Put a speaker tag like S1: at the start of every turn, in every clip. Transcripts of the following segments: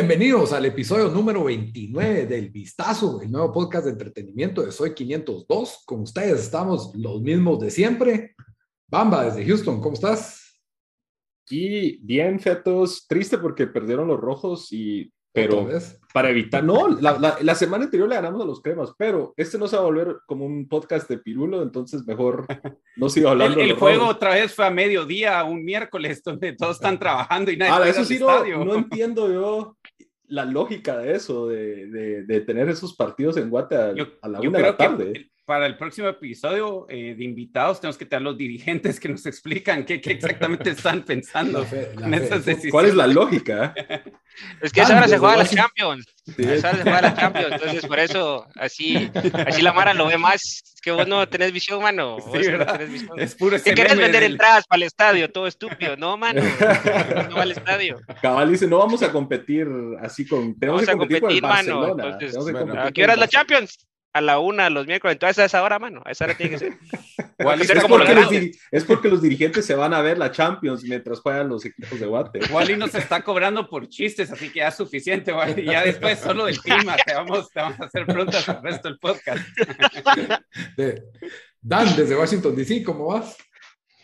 S1: Bienvenidos al episodio número 29 del Vistazo, el nuevo podcast de entretenimiento de Soy 502. Con ustedes estamos los mismos de siempre. Bamba, desde Houston, ¿cómo estás?
S2: Y bien, fetos, triste porque perdieron los rojos y pero para evitar, no, la, la, semana anterior le ganamos a los cremas, pero este no se va a volver como un podcast de pirulo, entonces mejor no sigo hablando.
S3: el, el juego otra vez fue a mediodía, un miércoles, donde todos están trabajando y nadie
S2: ah, eso sí no, no, entiendo yo la lógica de eso, de, de, de tener esos partidos en Guate a, a la una de la tarde
S3: para el próximo episodio eh, de invitados tenemos que tener los dirigentes que nos explican qué, qué exactamente están pensando en esas decisiones.
S2: ¿Cuál es la lógica?
S4: Es que esa hora se juega la Champions. Esa hora se juega la Champions. Entonces, por eso, así, así la Mara lo ve más. Es que vos no tenés visión, mano. Sí, no tenés visión. Es puro ¿Qué querés vender entradas para el estadio? Todo estúpido. No, mano. No va al estadio.
S2: Cabal dice, no vamos a competir así con...
S4: Tenemos vamos que competir, a competir con el mano. Entonces, ¿A qué hora es la Champions? A la una los miércoles, entonces a esa hora, mano, a esa hora tiene que ser.
S2: es, porque los es, porque los dirigentes se van a ver la Champions mientras juegan los equipos de Guate.
S3: Wally nos está cobrando por chistes, así que ya es suficiente, Wally. Ya después solo del clima, te vamos, te vamos a hacer preguntas al resto del podcast.
S1: Dan, desde Washington DC, ¿cómo vas?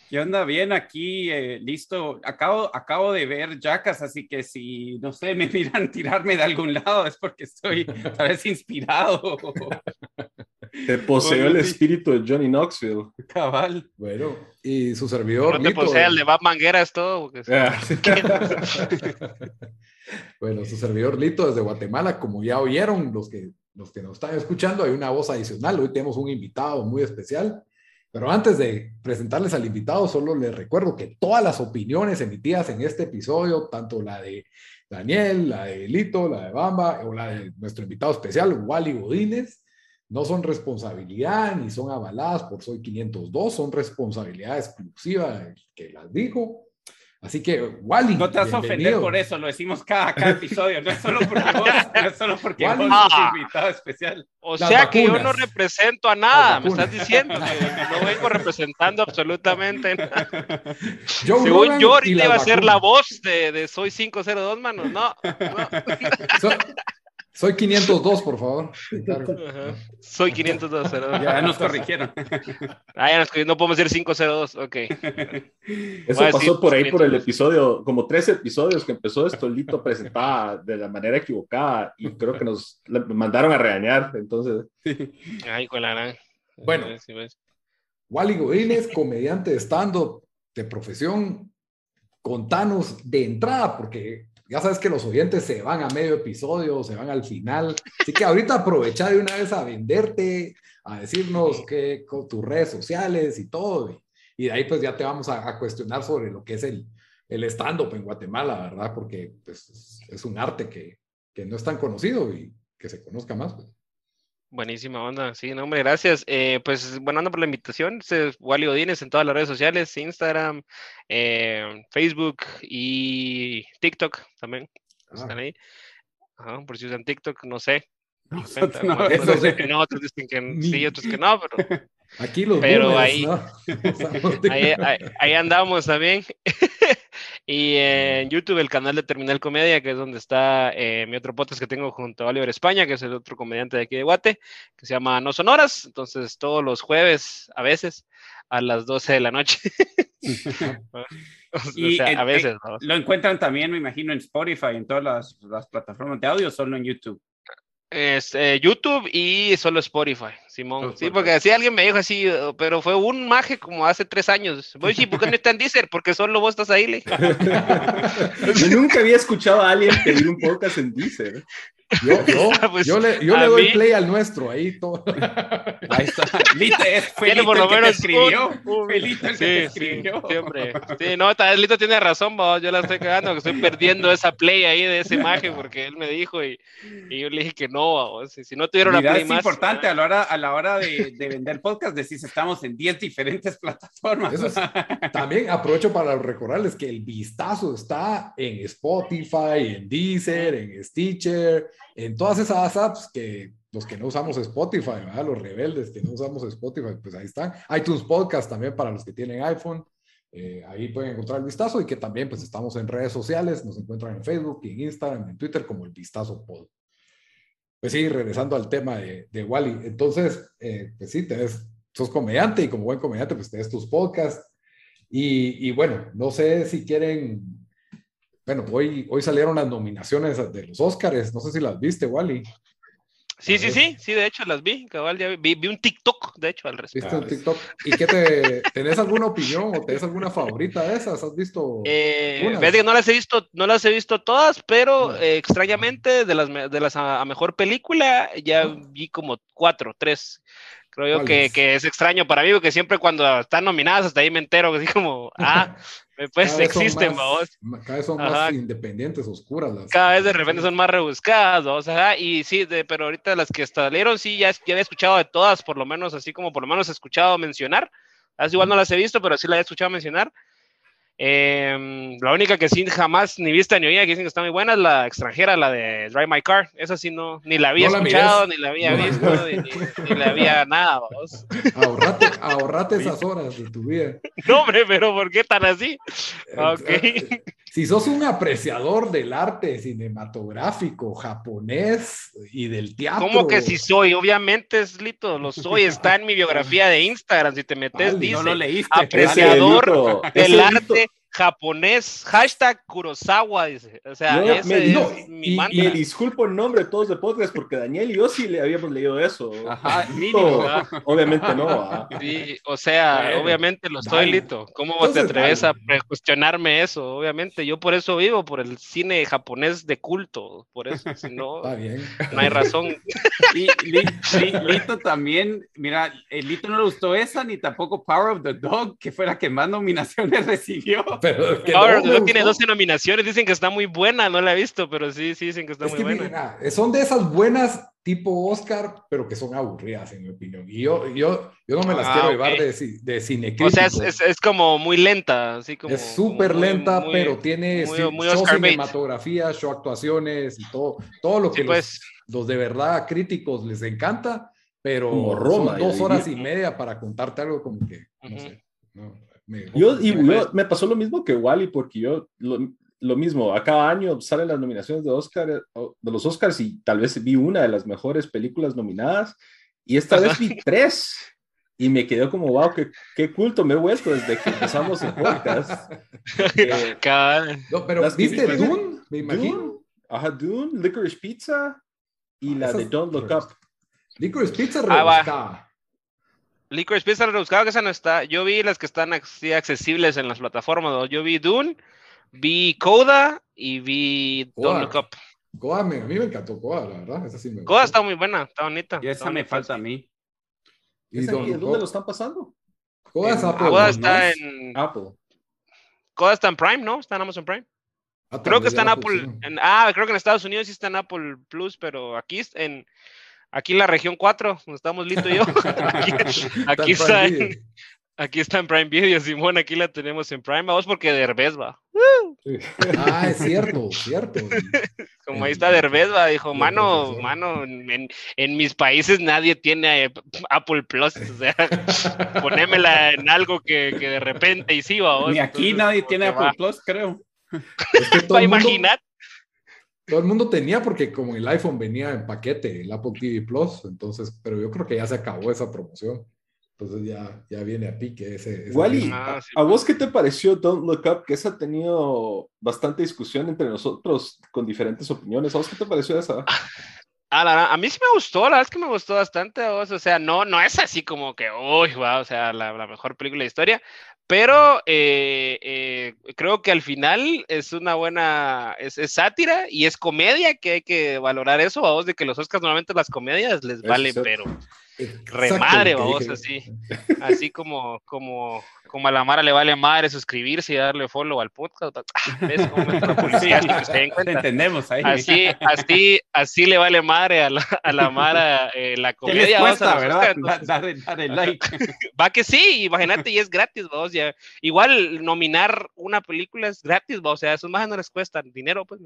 S3: ¿Qué onda? Bien, aquí, eh, listo. Acabo, acabo de ver Jackas, así que si, no sé, me miran tirarme de algún lado es porque estoy tal vez inspirado.
S2: Te posee el espíritu de Johnny Knoxville.
S3: Cabal.
S1: Bueno, y su servidor.
S4: No te posee el de Bob Mangueras todo. Ah.
S1: bueno, su servidor Lito desde Guatemala, como ya oyeron los que, los que nos están escuchando, hay una voz adicional. Hoy tenemos un invitado muy especial. Pero antes de presentarles al invitado, solo les recuerdo que todas las opiniones emitidas en este episodio, tanto la de Daniel, la de Lito, la de Bamba o la de nuestro invitado especial, Wally Godínez, no son responsabilidad ni son avaladas por Soy 502, son responsabilidad exclusiva que las dijo Así que, Wally.
S3: No te vas a ofender por eso, lo decimos cada, cada episodio, no es solo porque vos, no es solo porque vos sos invitado especial.
S4: O sea que yo no represento a nada, me estás diciendo que no vengo representando absolutamente nada. Según yo, ahorita iba a ser la voz de, de Soy 502, manos, no. no.
S1: Soy 502, por favor.
S4: Soy 502.
S3: Ya nos corrigieron.
S4: Ah, ya nos corrigieron. No podemos decir 502. Ok.
S2: Eso pasó por ahí por el episodio, como tres episodios que empezó esto. Lito presentaba de la manera equivocada y creo que nos mandaron a regañar. Entonces.
S4: Ay, con la gran.
S1: Bueno, Wally Godínez, comediante de stand-up de profesión. Contanos de entrada, porque ya sabes que los oyentes se van a medio episodio, se van al final. Así que ahorita aprovecha de una vez a venderte, a decirnos que con tus redes sociales y todo. Y, de ahí pues ya te vamos a, cuestionar sobre lo que es el, el stand-up en Guatemala, ¿verdad? Porque pues, es un arte que, que, no es tan conocido y que se conozca más. Pues.
S4: Buenísima onda, sí, no, hombre, gracias. Eh, pues bueno, ando por la invitación. Es Wally Odines en todas las redes sociales, Instagram, eh, Facebook y TikTok también. Ah. Están ahí. por si usan TikTok, no sé. No, que no, otros dicen que sí, otros que no, pero.
S1: Aquí los
S4: Pero ahí, ahí, ahí, andamos también. Y en YouTube el canal de Terminal Comedia, que es donde está eh, mi otro podcast que tengo junto a Oliver España, que es el otro comediante de aquí de Guate, que se llama No Sonoras. Entonces todos los jueves, a veces, a las 12 de la noche.
S3: y a veces. Lo encuentran también, me imagino, en Spotify, en todas las, las plataformas de audio, solo en YouTube.
S4: Es, eh, YouTube y solo Spotify, Simón. sí, porque así alguien me dijo así, pero fue un maje como hace tres años. Voy, sí, ¿por qué no está en Deezer? Porque solo vos estás ahí, le.
S2: Yo nunca había escuchado a alguien pedir un podcast en Deezer.
S1: Yo, yo, ah, pues, yo le, yo le doy play al nuestro, ahí todo.
S3: Ahí está. Lite, fue Lito por lo menos escribió. Fue Lito el que escribió.
S4: Sí, hombre. Sí, no, Lito tiene razón, vos. yo la estoy cagando, que estoy perdiendo esa play ahí de esa imagen, porque él me dijo y, y yo le dije que no, vos. Si, no tuvieron la play
S3: es importante a la hora, a la hora de, de vender podcast, decís, estamos en 10 diferentes plataformas.
S1: también aprovecho para recordarles que el vistazo está en Spotify, en Deezer, en Stitcher, en todas esas apps que los que no usamos Spotify, los rebeldes que no usamos Spotify, pues ahí están. iTunes Podcast también para los que tienen iPhone. Eh, ahí pueden encontrar el vistazo y que también pues estamos en redes sociales, nos encuentran en Facebook, en Instagram, en Twitter como el vistazo pod. Pues sí, regresando al tema de, de Wally, entonces, eh, pues sí, tenés, sos comediante y como buen comediante pues tenés tus podcasts. Y, bueno, no sé si quieren, bueno, hoy, hoy salieron las nominaciones de los Oscars, no sé si las viste, Wally.
S4: Sí, sí, sí, sí, de hecho las vi, cabal, ya vi, vi un TikTok, de hecho, al respecto.
S1: ¿Viste un TikTok? ¿Y qué te, tenés alguna opinión o tenés alguna favorita de esas? ¿Has visto?
S4: Eh, no las he visto, no las he visto todas, pero eh, extrañamente de las, de las a, mejor película ya vi como cuatro, tres. Creo yo que, que, es extraño para mí, porque siempre cuando están nominadas hasta ahí me entero, así como, ah, pues existen, vos.
S1: Cada vez son más independientes, oscuras. Las,
S4: cada vez de repente son más rebuscadas, o sea, y sí, de, pero ahorita las que salieron, sí, ya, ya había escuchado de todas, por lo menos, así como por lo menos he escuchado mencionar. Así igual no las he visto, pero sí las he escuchado mencionar. Eh, la única que sí jamás ni vista ni oía, que dicen que está muy buena, es la extranjera, la de Drive My Car. Esa sí no, ni la había escuchado, ni la había visto, ni, ni, la había nada.
S1: Ahorrate, ahorrate esas horas de tu vida.
S4: No, hombre, pero ¿por qué tan así?
S1: Eh, okay. Si sos un apreciador del arte cinematográfico japonés y del teatro.
S4: ¿Cómo que si soy? Obviamente, es Lito, lo soy. Está en mi biografía de Instagram. Si te metes, dice
S3: no lo leíste,
S4: apreciador del arte japonés, hashtag Kurosawa, dice. O sea, ese me, es mi
S2: y, y, me disculpo en nombre de todos de podcast porque Daniel y yo sí le habíamos leído eso.
S4: Ajá, mínimo.
S2: obviamente no.
S4: Sí, o sea, bueno, obviamente lo estoy, Lito. ¿Cómo Entonces, te atreves dale. a cuestionarme eso? Obviamente, yo por eso vivo, por el cine japonés de culto. Por eso, si no, no hay razón.
S3: Y Lito también, mira, el Lito no le gustó esa, ni tampoco Power of the Dog, que fue la que más nominaciones recibió.
S4: Pero que no, tiene 12 nominaciones, dicen que está muy buena, no la he visto, pero sí, sí dicen que está
S1: es
S4: muy
S1: que,
S4: buena.
S1: Mira, son de esas buenas tipo Oscar, pero que son aburridas, en mi opinión. Y yo, yo, yo no me las ah, quiero okay. llevar de, de cine.
S4: O sea, es, es, es, como muy lenta, así como...
S1: Es súper lenta, muy, pero tiene muy, muy show cinematografía, show actuaciones y todo, todo lo que sí, pues. los, los, de verdad críticos les encanta, pero como Roma, son dos horas y media para contarte algo como que, no uh -huh. sé. No,
S2: me, yo, y yo, me pasó lo mismo que Wally, porque yo lo, lo, mismo, a cada año salen las nominaciones de Oscar, de los Oscars y tal vez vi una de las mejores películas nominadas y esta vez vi tres y me quedé como, wow, qué, qué culto me he vuelto desde que empezamos el podcast.
S1: eh, no, pero ¿viste vi, Dune? Me imagino.
S2: Dune, ajá, Dune, Licorice Pizza y la Esas, de Don't Look Up.
S1: Licorice Pizza rebuscada. Ah,
S4: Licorice Pizza rebuscado que esa no está. Yo vi las que están así accesibles en las plataformas. Yo vi Dune, vi Coda y vi. Don't Look Up.
S1: Coda, me, a mí me encantó Coda, la verdad. Esa sí me
S4: Coda está muy buena, está bonita.
S3: Y esa me falta a mí.
S2: ¿Y dónde lo están pasando?
S1: Coda,
S4: en,
S1: Apple,
S4: Coda está en
S2: Apple.
S4: Coda está en Prime, ¿no? Está en Amazon Prime. Ah, creo que está en Apple. Apple en, ah, creo que en Estados Unidos sí está en Apple Plus, pero aquí en aquí en la región 4, donde estamos Lito y yo. aquí, aquí está, en, aquí está en Prime Video, Simón, aquí la tenemos en Prime. Vamos porque Derbez va.
S1: Sí. Ah, es cierto, cierto.
S4: Como ahí está Derbez va, dijo, mano, mano, en, en, mis países nadie tiene Apple Plus, o sea, ponémela en algo que, que de repente y sí va.
S3: Ni aquí Entonces, nadie tiene Apple va. Plus, creo.
S4: Es que
S1: todo el mundo tenía porque como el iPhone venía en paquete, el Apple TV Plus, entonces, pero yo creo que ya se acabó esa promoción. Entonces ya, ya viene a pique ese. ese
S2: Wally, ah, sí. ¿a vos qué te pareció Don't Look Up? Que esa ha tenido bastante discusión entre nosotros con diferentes opiniones. ¿A vos qué te pareció esa?
S4: A, la, a mí sí me gustó, la verdad es que me gustó bastante. O sea, no, no es así como que, uy, wow, o sea, la, la mejor película de historia, pero eh, eh, creo que al final es una buena, es, es, sátira y es comedia, que hay que valorar eso, vamos, de que los Oscars normalmente las comedias les valen, pero remadre, vamos, así, así como, como, como a la Mara le vale madre suscribirse y darle follow al podcast. ¿Ves cómo la policía? Sí, se den cuenta?
S3: Entendemos ahí.
S4: Así, así, así le vale madre a la, a la Mara eh, la comedia.
S3: ¿Qué les cuesta, ¿verdad? Dale, dale like.
S4: Va que sí, imagínate, y es gratis, vos, ya. Igual nominar una película es gratis, vos, o sea, a esos más no les cuesta dinero, pues.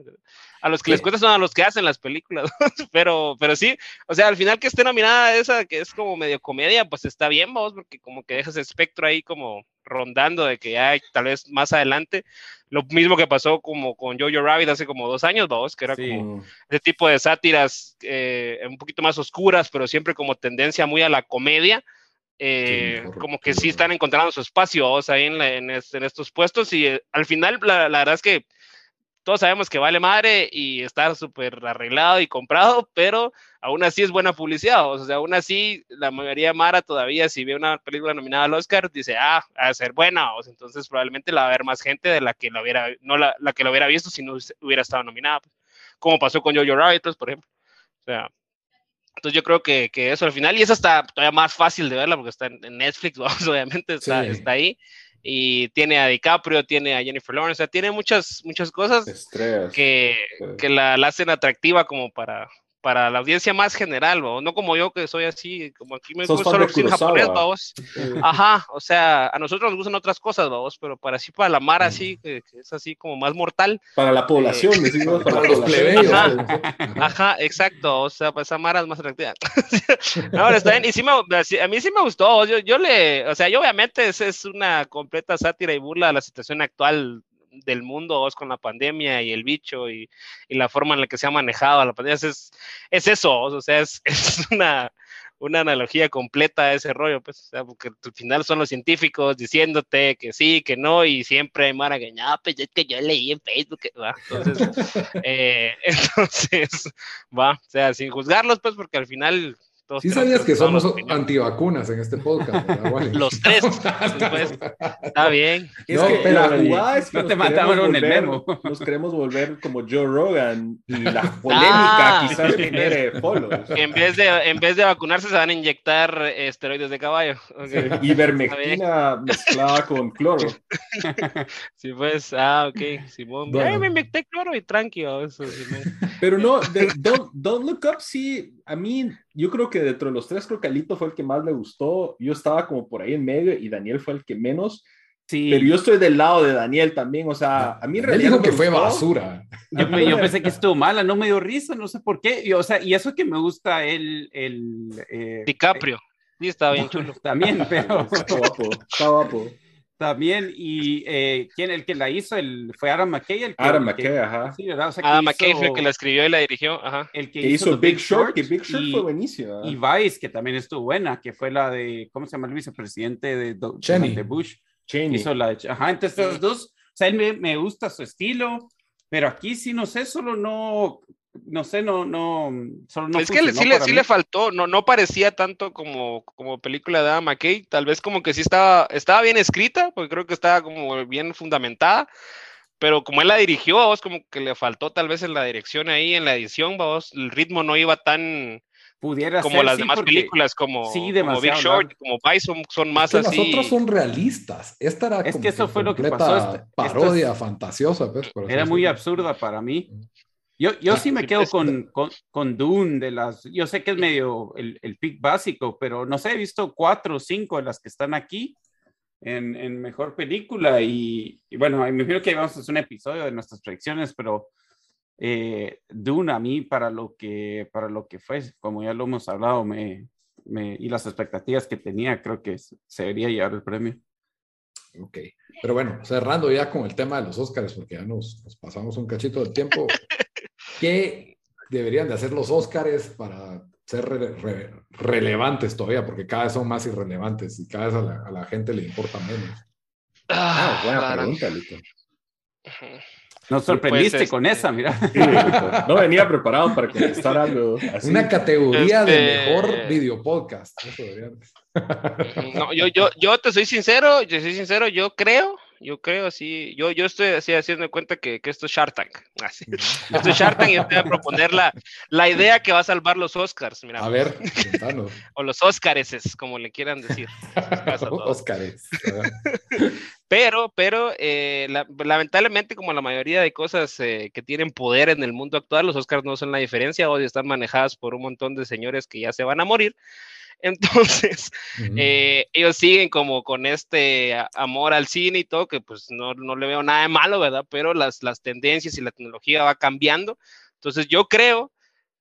S4: A los que les cuesta son a los que hacen las películas, pero, pero sí, o sea, al final que esté nominada esa, que es como medio comedia, pues está bien, vos, porque como que dejas espectro ahí como rondando de que ya tal vez más adelante, lo mismo que pasó como con Jojo Rabbit hace como dos años, vamos, que era como ese tipo de sátiras eh, un poquito más oscuras, pero siempre como tendencia muy a la comedia. Eh, como que sí están encontrando su espacio ahí en, estos puestos y eh, al final la, la verdad es que todos sabemos que vale madre y está súper arreglado y comprado, pero aún así es buena publicidad. O sea, aún así, la mayoría de Mara todavía, si ve una película nominada al Oscar, dice, ah, a ser buena. O sea, entonces probablemente la va a ver más gente de la que la hubiera, no la, la que lo hubiera visto si no hubiera estado nominada. Pues, como pasó con Jojo Rabbit, pues, por ejemplo. O sea, entonces yo creo que, que, eso al final, y esa está todavía más fácil de verla porque está en Netflix, vamos, obviamente está, está ahí y tiene a DiCaprio, tiene a Jennifer Lawrence, o sea, tiene muchas, muchas cosas que, que la, la, hacen atractiva como para, para la audiencia más general, no como yo que soy así, como aquí me gusta solo cine japonés, vamos. Ajá, o sea, a nosotros nos gustan otras cosas, vamos, pero para así para la mar así, que, es así como más mortal.
S2: Para la población, eh, decimos, para, los
S4: plebeyos. Ajá, exacto, o sea, para esa mara es más atractiva. Ahora está bien, y sí me, a mí sí me gustó, yo, yo le, o sea, yo obviamente es, es una completa sátira y burla a la situación actual del mundo con la pandemia y el bicho y, la forma en la que se ha manejado la pandemia. Es, es eso, o sea, es, es una, una analogía completa a ese rollo, pues, o sea, porque al final son los científicos diciéndote que sí, que no, y siempre hay mara que, no, pues es que yo leí en Facebook, ¿va? Entonces, eh, entonces, va, o sea, sin juzgarlos, pues, porque al final
S1: sí sabías que somos antivacunas en este podcast,
S4: Los tres. Pues, está bien.
S2: no, pero la jugada es que no te mataron el memo. Nos queremos volver como Joe Rogan y la polémica ah. quizás genere follows.
S4: En vez, de, en vez de vacunarse se van a inyectar esteroides de caballo.
S2: Okay. Ivermectina mezclada con cloro.
S4: Sí, pues, ah, ok, Simón. Bueno. me inyecté cloro y tranquilo. Eso,
S2: Pero no, don't, don't Look Up sí, a mí yo creo que dentro de los tres, creo que Alito fue el que más le gustó. Yo estaba como por ahí en medio y Daniel fue el que menos. Sí. Pero yo estoy del lado de Daniel también, o sea, a mí en
S1: realidad. dijo que fue basura.
S3: Yo, pensé que estuvo mala, no me dio risa, no sé por qué. Y, o sea, y eso que me gusta el. el
S4: eh, DiCaprio. sí, estaba bien chulo.
S3: También, pero.
S2: Está guapo, está guapo.
S3: También, y eh, ¿quién el que la hizo? El, fue Adam McKay. El que,
S2: Adam McKay, ajá.
S4: Sí, ¿verdad? O sea, Adam McKay fue el que la escribió y la dirigió, ajá.
S3: El
S2: que, hizo, Big Short, que Big Short fue buenísimo.
S3: Y Vice, que también estuvo buena, que fue la de, ¿cómo se llama el vicepresidente de, de Bush? Cheney. Hizo la de, ajá, entonces estos dos, o sea, él me, me gusta su estilo, pero aquí sí, no sé, solo no, no sé, no, no, solo no.
S4: Es que sí, le, sí le, faltó, no, no parecía tanto como, como película de Adam McKay, tal vez como que sí estaba, estaba bien escrita, porque creo que estaba como bien fundamentada, pero como él la dirigió, vos como que le faltó tal vez en la dirección ahí, en la edición, vos, el ritmo no iba tan,
S3: pudiera
S4: como las demás películas como,
S3: sí,
S4: como Big Short, como Bison, son más así.
S1: Las otras son realistas. Esta era
S3: es que eso fue lo que pasó.
S1: parodia fantasiosa. Pues,
S3: era muy absurda para mí. Yo, yo sí me quedo con, con, con, Dune de las, yo sé que es medio el, el pick básico, pero no sé, he visto cuatro o cinco de las que están aquí en, en mejor película y, y, bueno, me imagino que vamos a hacer un episodio de nuestras predicciones, pero eh, Dune a mí para lo que, para lo que fue, como ya lo hemos hablado, me, me, y las expectativas que tenía, creo que se debería llevar el premio.
S1: Ok, pero bueno, cerrando ya con el tema de los Óscares, porque ya nos, nos pasamos un cachito del tiempo. ¿Qué deberían de hacer los Óscares para ser relevantes todavía? Porque cada vez son más irrelevantes y cada vez a la, gente le importa menos.
S2: Ah, buena pregunta, Lito.
S3: Nos sorprendiste con esa, mira.
S2: no venía preparado para contestar algo
S1: así. Una categoría de este, mejor video podcast.
S4: no, yo, yo, yo te soy sincero, yo soy sincero, yo creo yo creo así, yo, yo estoy así haciendo cuenta que, que esto es Shark Tank. Así. Esto es Shark Tank y yo te voy a proponer la, la idea que va a salvar los Oscars. Mira,
S1: a ver,
S4: o los Oscares, como le quieran decir.
S1: Oscars.
S4: pero, pero, eh, lamentablemente, como la mayoría de cosas eh, que tienen poder en el mundo actual, los Oscars no son la diferencia, hoy están manejadas por un montón de señores que ya se van a morir. Entonces, eh, ellos siguen como con este amor al cine y todo, que pues no, no, le veo nada de malo, ¿verdad? Pero las, las tendencias y la tecnología va cambiando. Entonces, yo creo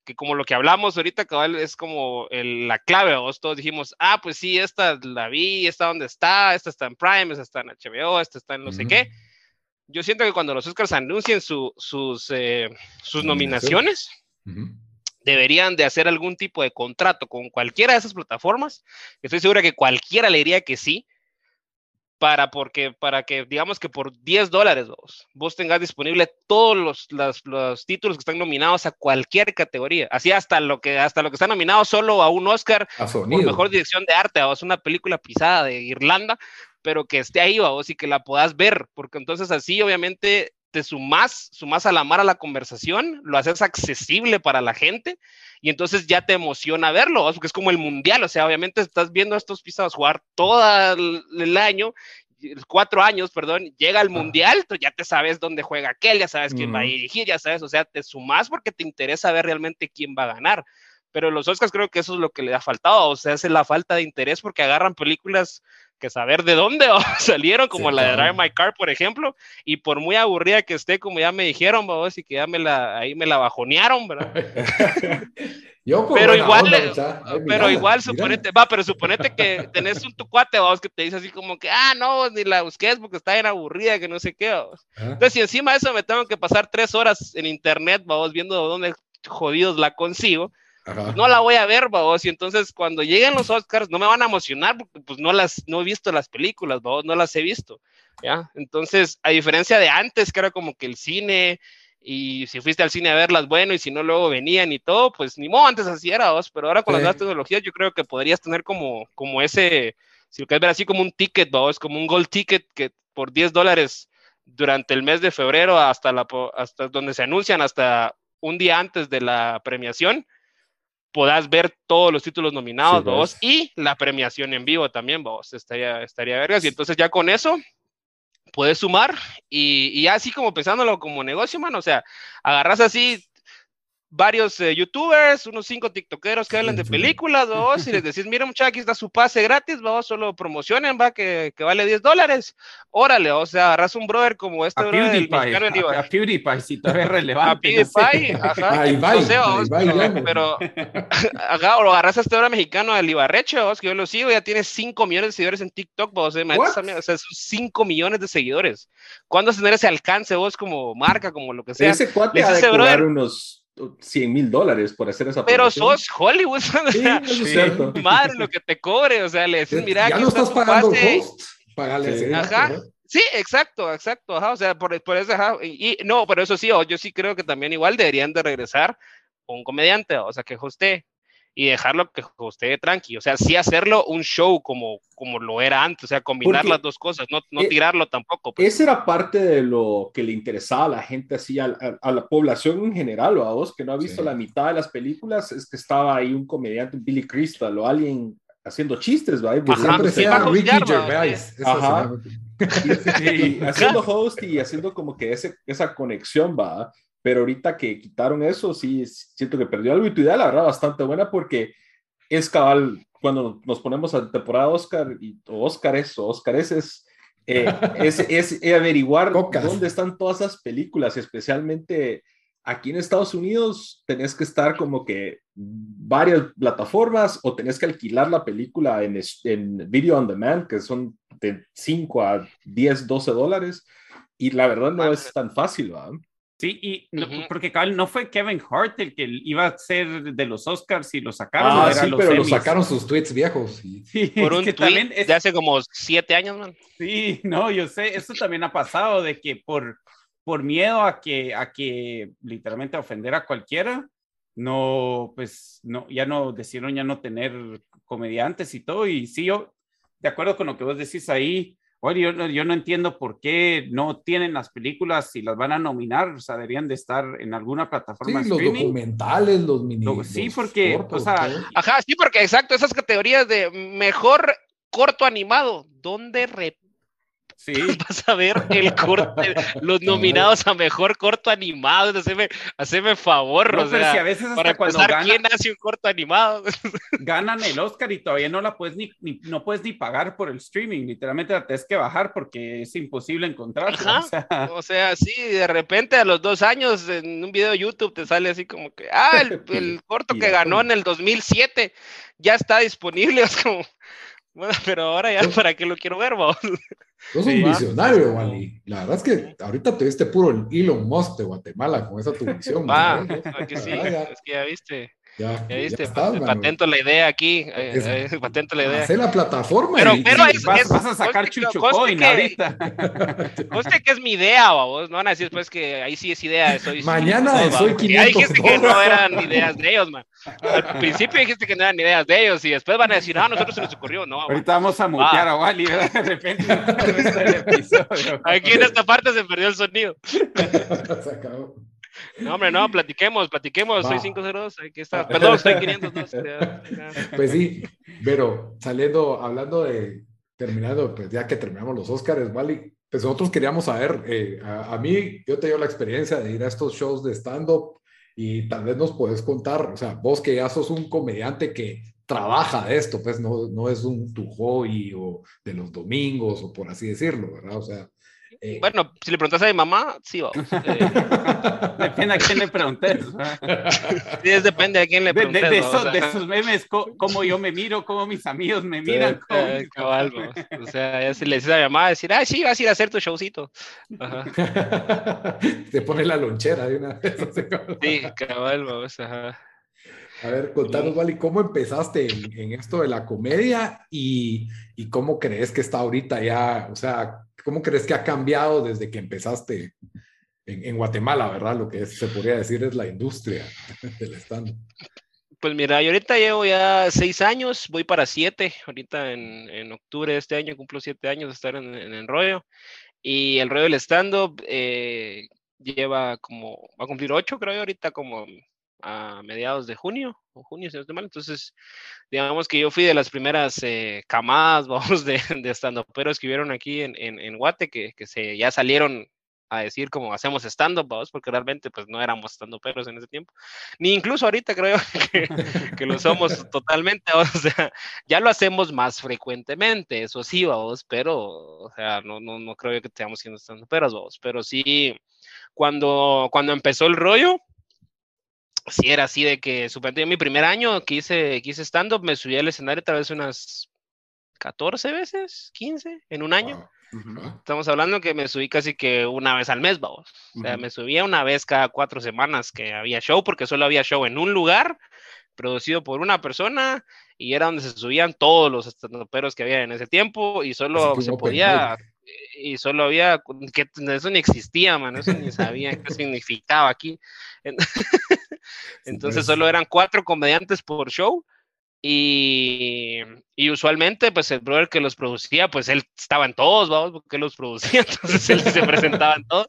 S4: que como lo que hablamos ahorita, cabal, es como la clave, vos todos dijimos, ah, pues sí, esta la vi, esta donde está, esta está en Prime, esta está en HBO, esta está en no sé qué. Yo siento que cuando los Oscars anuncien sus, eh, sus nominaciones, deberían de hacer algún tipo de contrato con cualquiera de esas plataformas. Estoy segura que cualquiera le diría que sí, para, porque, para que digamos que por 10 dólares vos, vos tengas disponible todos los, los, títulos que están nominados a cualquier categoría, así hasta lo que, hasta lo que está nominado solo a un Oscar por mejor dirección de arte, o una película pisada de Irlanda, pero que esté ahí vos y que la puedas ver, porque entonces así obviamente te sumas, sumas a la mar a la conversación, lo haces accesible para la gente y entonces ya te emociona verlo, porque es como el mundial, o sea, obviamente estás viendo a estos pisados jugar todo el año, cuatro años, perdón, llega al mundial, tú ya te sabes dónde juega aquel, ya sabes quién va a dirigir, ya sabes, o sea, te sumas porque te interesa ver realmente quién va a ganar. Pero los Oscars creo que eso es lo que le ha faltado, o sea, es la falta de interés porque agarran películas que saber de dónde salieron, como la de Drive My Car, por ejemplo, y por muy aburrida que esté, como ya me dijeron, vamos, y que ya me la, ahí me la bajonearon, ¿verdad? Yo pero igual, pero igual, suponete, va, pero suponete que tenés un tu cuate, vamos, que te dice así como que, ah, no, ni la busques porque está bien aburrida, que no sé qué, vamos. Entonces, si encima de eso me tengo que pasar tres horas en internet, vamos, viendo dónde jodidos la consigo, no la voy a ver, vos, y entonces cuando lleguen los Oscars no me van a emocionar porque pues no las, no he visto las películas, vos, no las he visto, ¿ya? Entonces, a diferencia de antes, que era como que el cine, y si fuiste al cine a verlas, bueno, y si no luego venían y todo, pues ni modo, antes así era, vos, pero ahora con las nuevas tecnologías yo creo que podrías tener como, como ese, si lo quieres ver así como un ticket, vos, como un gold ticket que por 10 dólares durante el mes de febrero hasta, la, hasta donde se anuncian, hasta un día antes de la premiación, podás ver todos los títulos nominados, vos, y la premiación en vivo también, vos, estaría, estaría vergas. Y entonces ya con eso puedes sumar y, y así como pensándolo como negocio, mano, o sea, agarras así varios eh, youtubers, unos cinco tiktokeros que hablan de películas, vos, y les decís, mira muchachos, aquí está su pase gratis, vos, solo promocionen, va, que, que vale 10 dólares, órale, o sea, agarras un brother como este, a brother, PewDiePie, mexicano en
S3: a, a, PewDiePie, si todavía es relevante.
S4: A PewDiePie, ajá, Ay, no sé, vos, pero, pero acá, o agarras a este brother mexicano, el Ibarreche, vos, que yo lo sigo, ya tiene 5 millones de seguidores en TikTok, vos, eh, o sea, 5 millones de seguidores. ¿Cuándo vas a tener ese alcance, vos, como marca, como lo que sea?
S2: Ese cuate ha de brother, unos 100 mil dólares por hacer esa
S4: Pero sos Hollywood, sí, eso es cierto. Madre, lo que te cobre, o sea, le decís, mira,
S1: ya no estás pagando host, pagale
S4: sí. Ajá. Sí, exacto, exacto, ajá, o sea, por, por eso, ajá, y, no, pero eso sí, yo sí creo que también igual deberían de regresar un comediante, o sea, que hoste, y dejarlo que usted tranqui, o sea, sí hacerlo un show como, como lo era antes, o sea, combinar las dos cosas, no, no e tirarlo tampoco.
S2: Pues. Esa era parte de lo que le interesaba a la gente, así, a, a, la población en general, o a vos que no ha visto la mitad de las películas, es que estaba ahí un comediante, Billy Crystal, o alguien haciendo chistes, ¿va? haciendo host y haciendo como que ese, esa conexión, ¿va? Pero ahorita que quitaron eso, sí, siento que perdió algo y tu idea, la verdad, bastante buena porque es cabal, cuando nos ponemos a temporada Oscar y, o Oscars o Oscars es, eh, es, es, averiguar dónde están todas esas películas, especialmente aquí en Estados Unidos tenés que estar como que varias plataformas o tenés que alquilar la película en, en video on demand, que son de 5 a 10, 12 dólares. Y la verdad no es tan fácil, ¿verdad?
S3: Sí, y porque cabal, no fue Kevin Hart el que iba a ser de los Oscars y lo sacaron.
S1: Ah, sí, pero lo sacaron sus tweets viejos.
S4: Sí, Por un tweet también de hace como siete años, man.
S3: Sí, no, yo sé, eso también ha pasado de que por, por miedo a que, a que literalmente ofender a cualquiera, no, pues, no, ya no decidieron ya no tener comediantes y todo. Y sí, yo, de acuerdo con lo que vos decís ahí, Oye, yo, yo, no entiendo por qué no tienen las películas y las van a nominar, o sea, deberían de estar en alguna plataforma.
S1: Sí, los documentales, los mini.
S3: sí, porque, o sea,
S4: ajá, sí, porque exacto, esas categorías de mejor corto animado, ¿dónde
S3: Sí.
S4: Vas a ver el corto, los nominados a mejor corto animado. Haceme, haceme favor,
S3: no, o sea, si a veces hasta
S4: para
S3: cuando
S4: gana, quién hace un corto animado.
S3: Ganan el Oscar y todavía no la puedes ni, no puedes ni pagar por el streaming. Literalmente la tienes que bajar porque es imposible encontrar.
S4: O, sea... o sea, sí, de repente a los dos años en un video de YouTube te sale así como que, ah, el, el corto que ganó en el 2007 ya está disponible. Es como, bueno, pero ahora ya, ¿para qué lo quiero ver, vos?
S1: Sos un visionario, Wally. La verdad es que ahorita te viste puro el Elon Musk de Guatemala con esa tu visión.
S4: Ah, es que sí, es que ya viste. Ya, ya viste, patento la idea aquí. Eh, eh, patento la idea.
S1: Hacer la plataforma.
S4: Pero, pero es,
S3: vas, vas, a sacar Chuchucoin ahorita.
S4: Conste que es mi idea, vos. No van a decir después que ahí sí es idea. Soy,
S1: Mañana soy, soy 500
S4: Ya dijiste que no eran ideas de ellos, man. Al principio dijiste que no eran ideas de ellos y después van a decir, ah, a nosotros se nos ocurrió. No,
S3: ahorita vamos a mutear ah. a Wally de repente.
S4: Aquí en esta parte se perdió el sonido. se acabó. No, hombre, no, platiquemos, platiquemos. Soy 502, aquí está. Perdón, estoy 502.
S1: Pues sí, pero saliendo, hablando de, terminando, pues ya que terminamos los Oscars, ¿vale? Pues nosotros queríamos saber, eh, a, mí, yo te dio la experiencia de ir a estos shows de stand-up y tal vez nos puedes contar, o sea, vos que ya sos un comediante que trabaja de esto, pues no, no es un tu hobby o de los domingos o por así decirlo, ¿verdad? O sea,
S4: eh, bueno, si le preguntas a mi mamá, sí vamos. Eh.
S3: depende a quién le preguntes.
S4: sí, depende a quién le preguntes.
S3: De, de, esos, memes, cómo yo me miro, cómo mis amigos me miran.
S4: Eh, cabal, o sea, ya si le dices a mi mamá, decir, ah, sí, vas a ir a hacer tu showcito.
S1: Te pone la lonchera de una vez.
S4: sí, cabal, vamos, ajá.
S1: A ver, contanos, Wally, ¿cómo empezaste en, esto de la comedia y, y, cómo crees que está ahorita ya? O sea, ¿Cómo crees que ha cambiado desde que empezaste en, Guatemala, verdad? Lo que se podría decir es la industria del stand.
S4: Pues mira, yo ahorita llevo ya seis años, voy para siete. Ahorita en, octubre de este año cumplo siete años de estar en, el rollo. Y el rollo del stand-up eh, lleva como, va a cumplir ocho, creo yo, ahorita como a mediados de junio, o junio, si no estoy mal. Entonces, digamos que yo fui de las primeras eh, camadas, vamos, de, de stand-uperos que vieron aquí en, en, en Guate, que, que, se, ya salieron a decir como hacemos stand-up, vamos, porque realmente pues no éramos stand-uperos en ese tiempo. Ni incluso ahorita creo que, que lo somos totalmente, o sea, ya lo hacemos más frecuentemente, eso sí, vamos, pero, o sea, no, no, no creo que estemos siendo stand-uperos, vamos, pero sí, cuando, cuando empezó el rollo, sí era así de que en mi primer año que hice, que stand-up, me subí al escenario tal vez unas 14 veces, 15 en un año. Estamos hablando que me subí casi que una vez al mes, vamos. O sea, me subía una vez cada cuatro semanas que había show, porque solo había show en un lugar, producido por una persona, y era donde se subían todos los estandoperos que había en ese tiempo, y solo se podía y solo había, que eso ni existía, man, eso ni sabía qué significaba aquí. Entonces solo eran cuatro comediantes por show y, y, usualmente pues el brother que los producía, pues él estaba en todos, vamos, porque los producía, entonces él se presentaba en todos.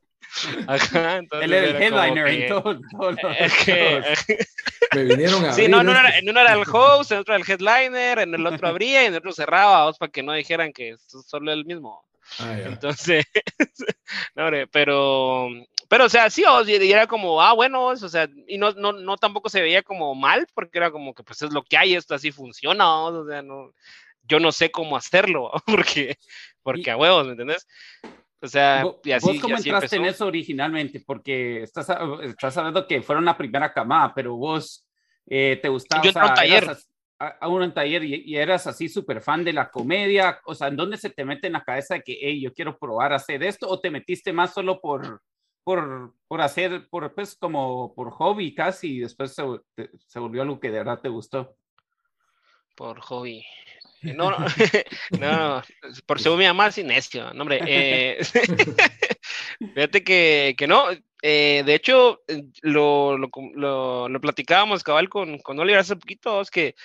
S3: Ajá, entonces él era el headliner en todo.
S1: Me vinieron a
S4: Sí, no, no era, en uno era el host, en otro era el headliner, en el otro abría y en el otro cerraba, vamos, para que no dijeran que es solo el mismo. Ah, Entonces, no, pero, pero, o sea, sí, y era como, ah, bueno, o sea, y no, no, no tampoco se veía como mal, porque era como que, pues es lo que hay, esto así funciona, o sea, no, yo no sé cómo hacerlo, porque, porque a huevos, ¿me entendés? O sea, y así,
S3: ¿Vos cómo entraste en eso originalmente? Porque estás, estás hablando que fueron la primera camada, pero vos eh, te gustaba.
S4: Yo entré a taller
S3: a, un taller y, eras así súper fan de la comedia, o sea, ¿en dónde se te mete en la cabeza de que, hey, yo quiero probar a hacer esto? ¿O te metiste más solo por, por, por hacer, por, pues, como por hobby casi, y después se, se volvió algo que de verdad te gustó?
S4: Por hobby. No, no, no, por ser mi mamá sin necio, no, hombre. Eh, fíjate que, que no, eh, de hecho, lo, lo, lo, platicábamos cabal con, con Oliver hace poquito, es que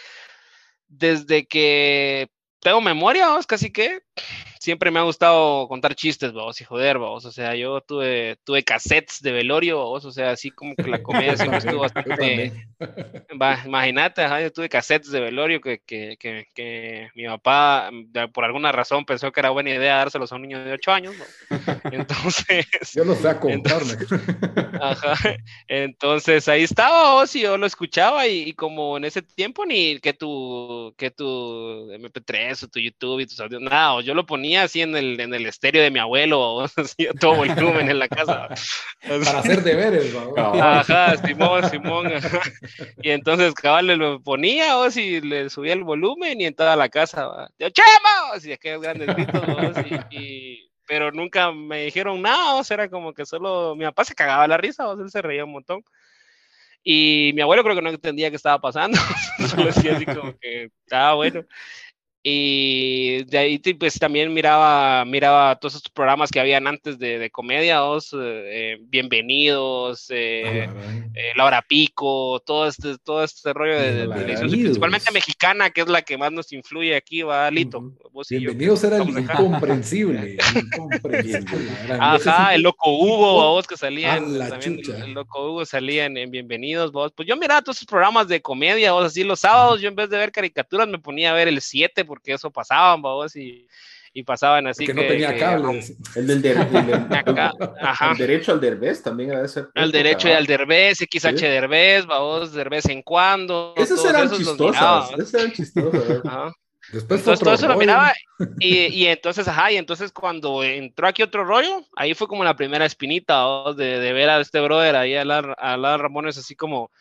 S4: desde que tengo memoria, casi que siempre me ha gustado contar chistes, vos, y joder, vos. O sea, yo tuve, tuve cassettes de velorio, vos. O sea, así como que la comedia siempre estuvo bastante. Imagínate, yo tuve cassettes de velorio que, que, que, mi papá, por alguna razón, pensó que era buena idea dárselos a un niño de 8 años, Entonces.
S1: Yo no sé a contarme.
S4: Ajá. Entonces ahí estaba vos y yo lo escuchaba y, como en ese tiempo ni que tu, que tu MP3 o tu YouTube y tus audios, nada, yo lo ponía así en el, en el estéreo de mi abuelo, así a todo volumen en la casa.
S1: Para hacer deberes,
S4: Ajá, Simón, Simón. Y entonces cabal le lo ponía, o si le subía el volumen y en toda la casa, yo, ¡Chema! Así aquellos grandes gritos, y, pero nunca me dijeron nada, o sea, era como que solo mi papá se cagaba la risa, o sea, él se reía un montón. Y mi abuelo creo que no entendía qué estaba pasando, solo decía así como que estaba bueno. Y de ahí pues también miraba, miraba todos estos programas que habían antes de, de comedia, eh, Bienvenidos, eh, eh, La Hora Pico, todo este, todo este rollo de, principalmente mexicana, que es la que más nos influye aquí, va Lito.
S1: Bienvenidos era el incomprensible.
S4: Ajá, el Loco Hugo, vos que salía en, el Loco Hugo salía en, Bienvenidos, vos. Pues yo miraba todos esos programas de comedia, vos, así los sábados, yo en vez de ver caricaturas me ponía a ver el 7, porque eso pasaban, vos, y, y pasaban así.
S1: Que, no tenía cable.
S2: El del derecho al derbez también era ese.
S4: El derecho al derbez, XH ¿Sí? derbez, vamos, de vez en cuando.
S2: Esos eran chistosas, esos eran chistosas.
S4: Después entonces, todo eso lo miraba y, y, entonces, ajá, y entonces cuando entró aquí otro rollo, ahí fue como la primera espinita de, de, ver a este brother ahí a la, a la Ramones así como,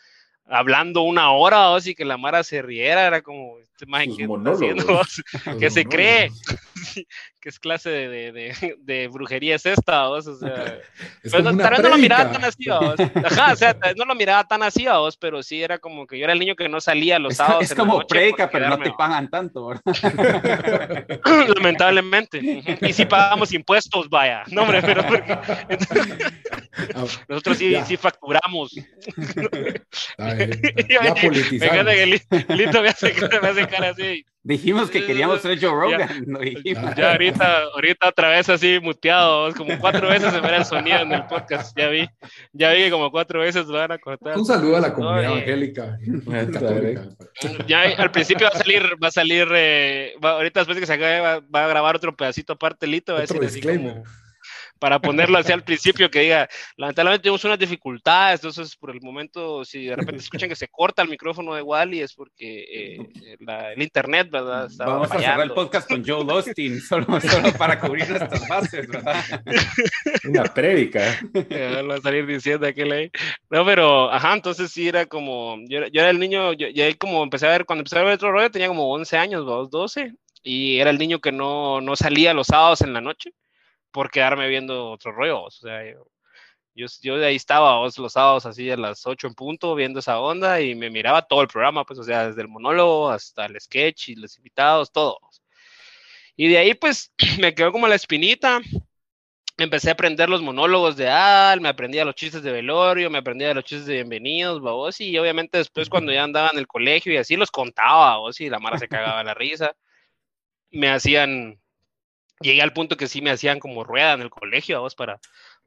S4: hablando una hora o así que la Mara se riera, era como, este que haciendo, que se cree, que es clase de, de, de, brujería es esta, o sea, pero no, no lo miraba tan así, vos. Ajá, o sea, no lo miraba tan así, vos, pero sí era como que yo era el niño que no salía los sábados.
S3: Es, como predica, pero no te pagan tanto, ¿verdad?
S4: Lamentablemente. Y si pagamos impuestos, vaya. No, hombre, pero nosotros sí, sí facturamos.
S1: ya politizamos.
S4: Lito me hace, me hace cara así.
S3: Dijimos que queríamos ser Joe Rogan.
S4: Ya, ahorita, ahorita otra vez así muteado, como cuatro veces se ve el sonido en el podcast, ya vi, ya vi que como cuatro veces lo van a cortar.
S1: Un saludo a la comunidad evangélica.
S4: ya al principio va a salir, va a salir, eh, ahorita después de que se acabe va, va, a grabar otro pedacito aparte, Lito, va a decir así como, para ponerlo así al principio, que diga, lamentablemente tenemos unas dificultades, entonces por el momento, si de repente escuchan que se corta el micrófono de Wally, es porque eh, la, el internet, ¿verdad?
S3: Vamos a cerrar el podcast con Joe Austin, solo, solo para cubrir nuestras bases, ¿verdad?
S2: Una prédica.
S4: va a salir diciendo aquel ahí. No, pero, ajá, entonces sí era como, yo, yo era el niño, yo, ahí como empecé a ver, cuando empecé a ver otro rollo, tenía como 11 años, 12, y era el niño que no, no salía los sábados en la noche por quedarme viendo otro rollo. O sea, yo, yo, de ahí estaba los sábados así a las 8 en punto viendo esa onda y me miraba todo el programa, pues, o sea, desde el monólogo hasta el sketch y los invitados, todo. Y de ahí, pues, me quedó como la espinita. Empecé a aprender los monólogos de Al, me aprendía los chistes de velorio, me aprendía los chistes de bienvenidos, babos, y obviamente después cuando ya andaba en el colegio y así los contaba, babos, y la mara se cagaba la risa. Me hacían llegué al punto que sí me hacían como rueda en el colegio, vos, para,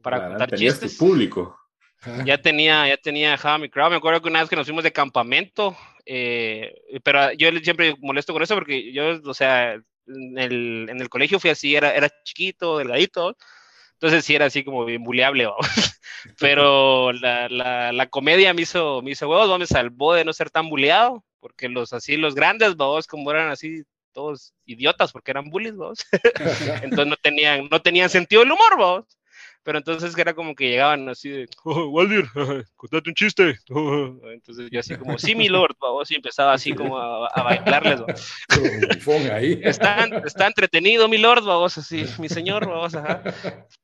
S4: para contar chistes.
S2: público.
S4: Ya tenía, ya tenía mi crowd. Me acuerdo que una vez que nos fuimos de campamento, eh, pero yo siempre molesto con eso porque yo, o sea, en el, en el colegio fui así, era, era chiquito, delgadito, entonces sí era así como bien buleable, vamos. pero la, la, la, comedia me hizo, me hizo huevos, me salvó de no ser tan buleado, porque los así, los grandes, vamos, como eran así todos idiotas porque eran bullies, vos. entonces no tenían, no tenían sentido del humor, vos. Pero entonces era como que llegaban así de, oh, Waldir, contate un chiste. entonces yo así como, sí, mi lord, vos, y empezaba así como a, a bailarles,
S1: ahí.
S4: Está, está, entretenido, mi lord, vos, así, mi señor, vos, ajá,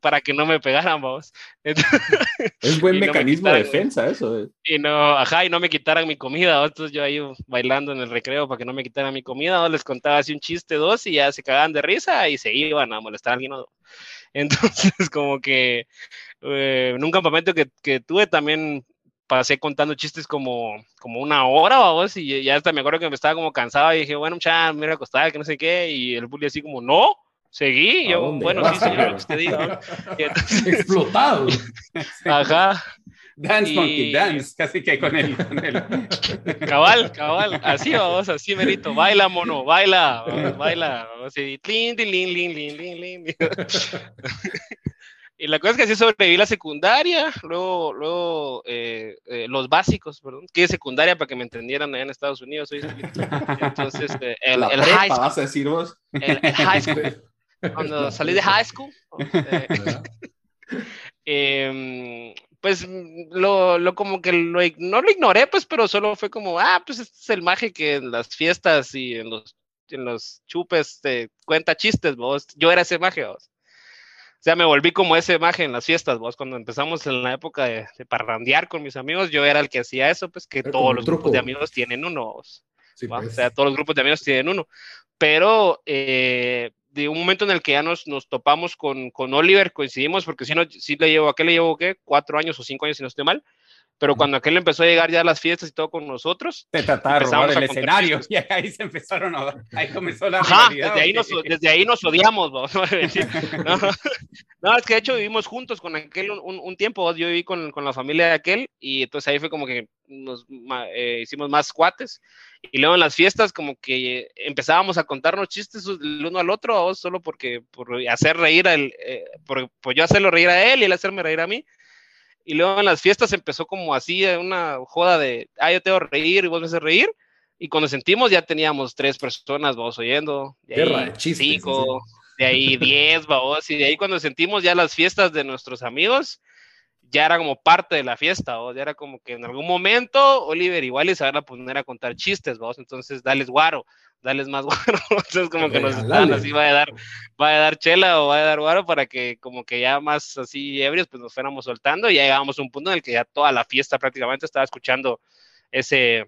S4: para que no me pegaran, vos.
S2: es buen mecanismo de defensa eso. Eh.
S4: Y no, ajá, y no me quitaran mi comida, entonces yo ahí bailando en el recreo para que no me quitaran mi comida, les contaba así un chiste, dos, y ya se cagaban de risa y se iban a molestar a alguien. Entonces, como que eh, en un campamento que, que, tuve también pasé contando chistes como, como una hora, vamos, y ya hasta me acuerdo que me estaba como cansado y dije, bueno, muchachos, me voy a acostar, que no sé qué, y el bully así como, no, Seguí, yo, bueno, sí, señor, lo que usted diga.
S1: Explotado.
S4: Ajá.
S3: Dance Monkey Dance, casi que con él.
S4: Cabal, cabal, así vamos, así merito, baila mono, baila, baila, así, Y la cosa es que así sobreviví la secundaria, luego, luego eh, eh, los básicos, perdón, que es secundaria para que me entendieran allá en Estados Unidos. Entonces, eh, el, el high school.
S2: vas a decir vos?
S4: El, el high school. Cuando salí de high school, eh, pues lo, lo, como que lo, no lo ignoré, pues, pero solo fue como, ah, pues este es el maje que en las fiestas y en los, en los chupes te cuenta chistes, vos. Yo era ese maje, vos. O sea, me volví como ese maje en las fiestas, vos. Cuando empezamos en la época de, de parrandear con mis amigos, yo era el que hacía eso, pues que todos los grupos de amigos tienen uno, sí, pues. O sea, todos los grupos de amigos tienen uno. Pero eh, de un momento en el que ya nos, nos topamos con, con Oliver, coincidimos, porque si no, sí le llevo, ¿a qué le llevo qué? Cuatro años o cinco años, si no estoy mal. Pero cuando aquel empezó a llegar ya a las fiestas y todo con nosotros,
S3: te trataron el escenario. Y ahí se empezaron a ahí comenzó la
S4: Ajá, desde ahí, nos, desde ahí nos odiamos, ¿no? No, no, es que de hecho vivimos juntos con aquel un, un tiempo, yo viví con, con, la familia de aquel y entonces ahí fue como que nos eh, hicimos más cuates. Y luego en las fiestas como que empezábamos a contarnos chistes el uno al otro solo porque por hacer reír a él, eh, por, por, yo hacerlo reír a él y él hacerme reír a mí y luego en las fiestas empezó como así una joda de ah yo te voy a reír y vos me haces reír y cuando sentimos ya teníamos tres personas vos oyendo de ahí chistes, cinco de ahí diez vos y de ahí cuando sentimos ya las fiestas de nuestros amigos ya era como parte de la fiesta, o ya era como que en algún momento Oliver igual se van a poner a contar chistes, vos, entonces dales guaro, dales más guaro, entonces como que nos están así, va a dar, va a dar chela o va a dar guaro para que como que ya más así ebrios, pues nos fuéramos soltando y ya llegamos a un punto en el que ya toda la fiesta prácticamente estaba escuchando ese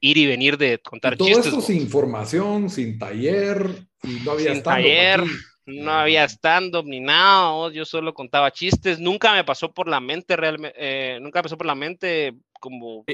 S4: ir y venir de contar
S1: y todo
S4: chistes.
S1: Todo esto sin formación, sin taller, y no había
S4: sin taller. Aquí no había stand-up ni nada, yo solo contaba chistes, nunca me pasó por la mente realmente, eh, nunca me pasó por la mente como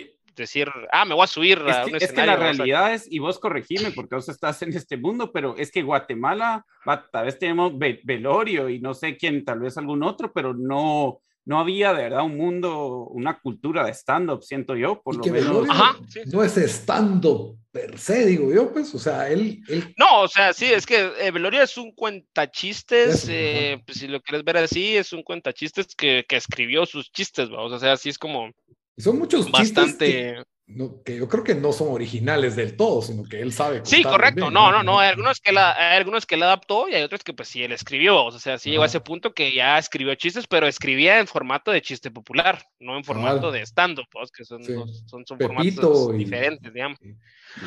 S4: decir, ah, me voy a subir
S3: es
S4: a
S3: que,
S4: un
S3: es que la realidad es, y vos corregime porque vos estás en este mundo, pero es que Guatemala, tal vez tenemos Velorio y no sé quién, tal vez algún otro, pero no, no había de verdad un mundo, una cultura de stand-up, siento yo, por
S1: y
S3: lo
S1: que
S3: menos.
S1: Velorio Ajá, sí. no es stand-up per se, digo yo, pues, o sea, él... él...
S4: No, o sea, sí, es que eh, Velorio es un cuentachistes, eh, pues, si lo quieres ver así, es un cuentachistes que, que escribió sus chistes, vamos, o sea, así es como...
S1: Son muchos
S4: bastante...
S1: no, que, yo creo que no son originales del todo, sino que él sabe.
S4: Sí, correcto. Bien, no, no, no. Hay algunos que, la, hay algunos que él adaptó y hay otros que pues sí, él escribió. O sea, sí llegó a ese punto que ya escribió chistes, pero escribía en formato de chiste popular, no en formato de stand-up, pues, que son, sí. son, son formatos y... diferentes, digamos. Sí.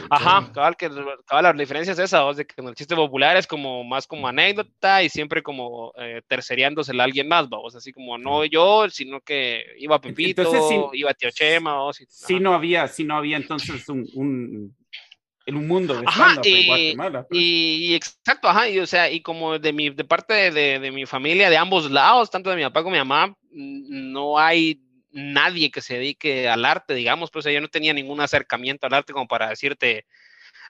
S4: Ajá, cabal, que cabal, la diferencia es esa, ¿vos? de que en el chiste popular es como más como anécdota y siempre como eh, tercereándosela a alguien más, vamos, así como no yo, sino que iba Pepito, entonces, si, iba Tío Chema, vos, y,
S3: sí no había, sí no había entonces un, un en un mundo de ajá, y, en Guatemala.
S4: Pues. Y, y, exacto, ajá, y o sea, y como de mi, de parte de, de, de mi familia, de ambos lados, tanto de mi papá como de mi mamá, no hay nadie que se dedique al arte, digamos, pues yo no tenía ningún acercamiento al arte como para decirte,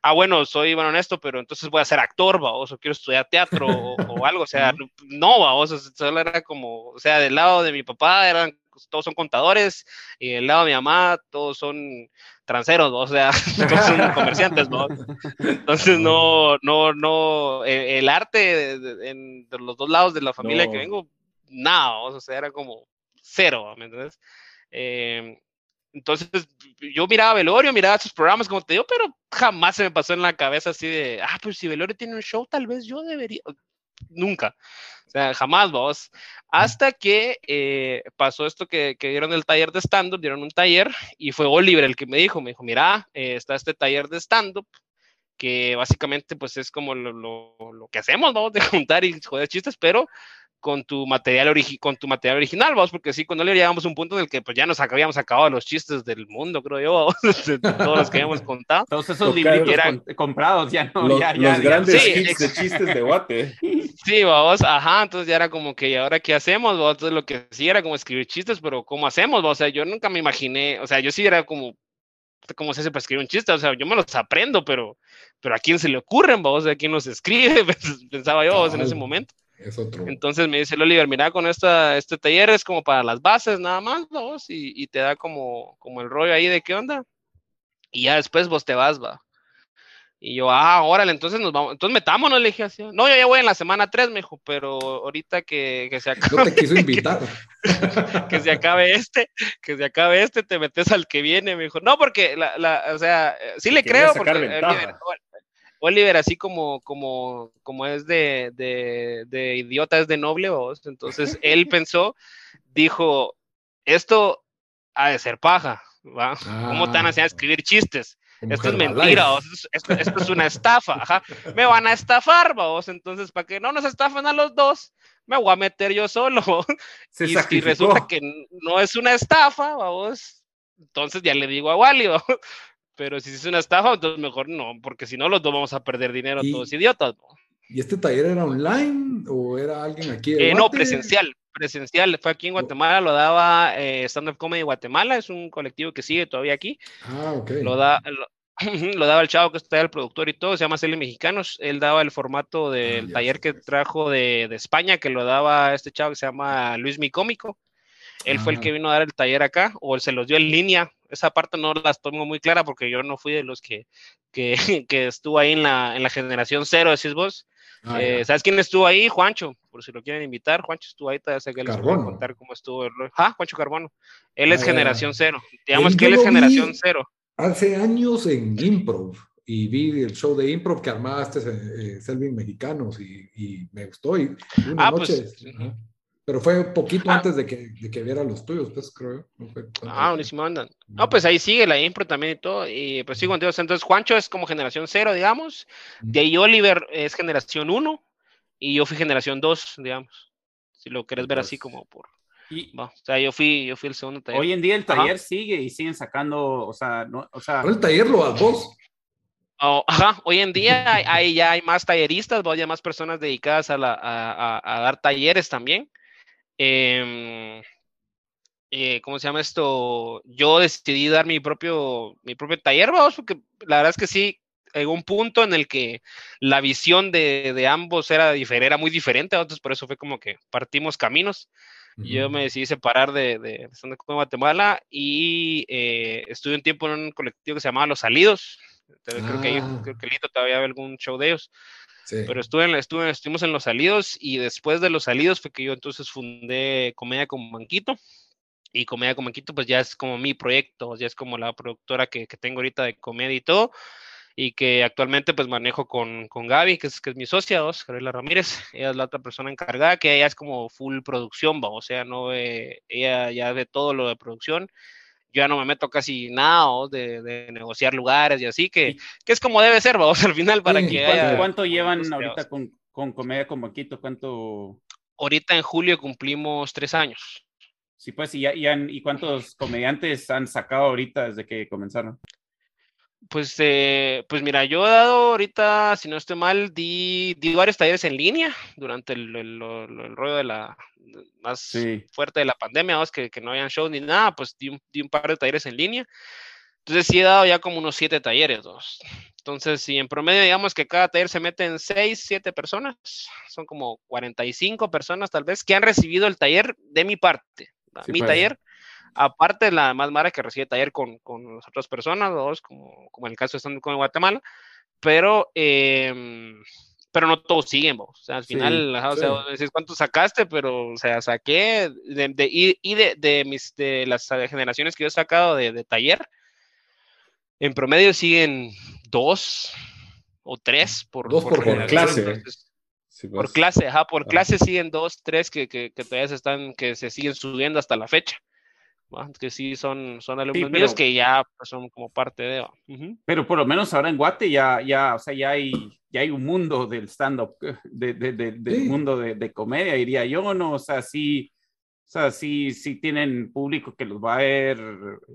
S4: ah, bueno, soy bueno en esto, pero entonces voy a ser actor, vamos, o quiero estudiar teatro o, o algo, o sea, no, vamos, solo era como, o sea, del lado de mi papá eran, todos son contadores, y del lado de mi mamá todos son transeros, o sea, todos son comerciantes, ¿no? Entonces, no, no, no, el, el arte en, de, los dos lados de la familia no. que vengo, nada, o sea, era como cero, ¿me entiendes? Eh, entonces, yo miraba Velorio, miraba sus programas, como te digo, pero jamás se me pasó en la cabeza así de, ah, pues si Velorio tiene un show, tal vez yo debería. Nunca. O sea, jamás vos. Hasta que eh, pasó esto que, que, dieron el taller de stand-up, dieron un taller y fue Oliver el que me dijo, me dijo, mira, eh, está este taller de stand-up que básicamente pues es como lo, lo, lo, que hacemos, vamos, de juntar y joder chistes, pero con tu material, origi con tu material original, vamos, porque sí, cuando le llegamos a un punto en el que pues ya nos habíamos acabado los chistes del mundo, creo yo, de todos los que habíamos contado.
S3: Todos esos libros eran comprados, ya no,
S2: los,
S3: ya,
S2: los
S3: ya,
S2: grandes
S4: sí,
S2: hits de chistes de Guate.
S4: Sí, vamos, ajá, entonces ya era como que, ¿y ahora qué hacemos? Vamos? Entonces lo que sí era como escribir chistes, pero ¿cómo hacemos? O sea, yo nunca me imaginé, o sea, yo sí era como, cómo se hace para escribir un chiste, o sea, yo me los aprendo, pero, pero ¿a quién se le ocurren, vos? ¿A quién los escribe? Pensaba yo en ese momento.
S1: Es otro.
S4: Entonces me dice el Oliver, mira, con esta, este taller es como para las bases nada más, vos, y, y, te da como, como el rollo ahí de qué onda. Y ya después vos te vas, va. Y yo, ah, órale, entonces nos vamos, entonces metámonos, le dije así. No, yo ya voy en la semana 3, me dijo, pero ahorita que, que se acabe.
S1: No te quiso invitar.
S4: que, se acabe este, que se acabe este, te metes al que viene, me dijo. No, porque, la, la, o sea, sí le creo, porque Oliver, Oliver, así como, como, como es de, de, de idiota, es de noble, vos. Entonces él pensó, dijo, esto ha de ser paja, ¿va? ¿Cómo te van a hacer a escribir chistes? Esto es mentira, esto, esto, es una estafa, ajá. Me van a estafar, vos. Entonces, para que no nos estafen a los dos, me voy a meter yo solo.
S2: Se
S4: y, y, resulta que no es una estafa, vamos. Entonces ya le digo a Wally. Pero si es una estafa, entonces mejor no, porque si no, los dos vamos a perder dinero, y, todos idiotas. ¿no?
S1: ¿Y este taller era online o era alguien aquí?
S4: Eh, no, presencial presencial, fue aquí en Guatemala, lo daba eh, Stand Up Comedy Guatemala, es un colectivo que sigue todavía aquí.
S1: Ah, ok.
S4: Lo, da, lo, lo, daba el chavo que está el productor y todo, se llama Cele Mexicanos, él daba el formato del ah, taller que trajo de, de, España, que lo daba este chavo que se llama Luis Mi Cómico. Él ah. fue el que vino a dar el taller acá, o él se los dio en línea. Esa parte no las tomo muy clara porque yo no fui de los que, que, que estuvo ahí en la, en la generación cero, decís vos. Ah, eh, ¿Sabes quién estuvo ahí? Juancho, por si lo quieren invitar. Juancho estuvo ahí, todavía sé que les voy a contar cómo estuvo. El... Ah, Juancho Carbono. Él es ah, generación cero. Digamos que él es generación cero.
S1: Hace años en Improv y vi el show de Improv que armaba este eh, Selvin Mexicanos y, y, me gustó. Y una
S4: ah,
S1: noche, pues, pero fue poquito ah. antes de que, de que viera los tuyos, pues creo. No fue
S4: ah, buenísimo andan. No, pues ahí sigue la impro también y todo. Y pues sigo contigo. Entonces, Juancho es como generación cero, digamos. De ahí Oliver es generación uno. Y yo fui generación dos, digamos. Si lo querés ver así como por. Y, o sea, yo fui, yo fui el segundo taller.
S3: Hoy en día el taller sigue y siguen sacando, o sea, no, o sea.
S1: el taller lo das vos.
S4: Oh, ajá, hoy en día hay, ya hay más talleristas, ya más personas dedicadas a, la, a, a, a dar talleres también. Eh, eh, ¿cómo se llama esto? Yo decidí dar mi propio, mi propio taller, vamos, porque la verdad es que sí, llegó un punto en el que la visión de, de ambos era, era muy diferente, entonces por eso fue como que partimos caminos. Uh -huh. Yo me decidí separar de, de, de Guatemala y eh, estuve un tiempo en un colectivo que se llamaba Los Salidos. Entonces, ah. creo, que ahí, creo que Lito todavía había algún show de ellos. Pero estuve, en, estuve, estuvimos en los salidos y después de los salidos fue que yo entonces fundé Comedia con Manquito. Y Comedia con Manquito pues ya es como mi proyecto, ya es como la productora que, que tengo ahorita de comedia y todo. Y que actualmente pues manejo con, con Gaby, que es, que es mi socia, dos, Gabriela Ramírez. Ella es la otra persona encargada, que ella es como full producción, ¿va? o sea, no eh, ella ya ve todo lo de producción yo ya no me meto casi nada de, de, negociar lugares y así, que, que, es como debe ser, vamos, al final para
S3: sí,
S4: que
S3: ¿Cuánto, haya, ¿Cuánto llevan ahorita con, con Comedia con Banquito? ¿Cuánto?
S4: Ahorita en julio cumplimos tres años.
S3: Sí, pues, ¿y, y, ¿y cuántos comediantes han sacado ahorita desde que comenzaron?
S4: Pues, eh, pues mira, yo he dado ahorita, si no estoy mal, di, di varios talleres en línea durante el, el, el, el rollo de la más sí. fuerte de la pandemia, ¿no? que, que, no habían show ni nada, pues di un, di un, par de talleres en línea. Entonces sí he dado ya como unos siete talleres, dos. Entonces, si en promedio digamos que cada taller se mete en seis, siete personas, son como 45 personas tal vez que han recibido el taller de mi parte. Sí, mi pues. taller aparte de la más mara que recibe taller con, con las otras personas, dos, como, como en el caso de con Guatemala, pero, eh, pero no todos siguen, vos. o sea, al final, sí, o sea, sí. decís cuánto sacaste, pero, o sea, saqué, de, de, y, y de, de, mis, de las generaciones que yo he sacado de, de taller, en promedio siguen dos o tres por,
S1: dos por, por clase.
S4: Entonces, Sí, pues. Por clase, ajá, por ah. clase siguen dos, tres que, que, que, todavía se están, que se siguen subiendo hasta la fecha que sí son, son alumnos sí, pero, míos que ya pues, son como parte de... Uh
S3: -huh. Pero por lo menos ahora en Guate ya, ya, o sea, ya hay, ya hay un mundo del stand-up, de, de, de, del sí. mundo de, comedia, diría yo, ¿no? O sea, sí, o sea, sí, sí tienen público que los va a ver.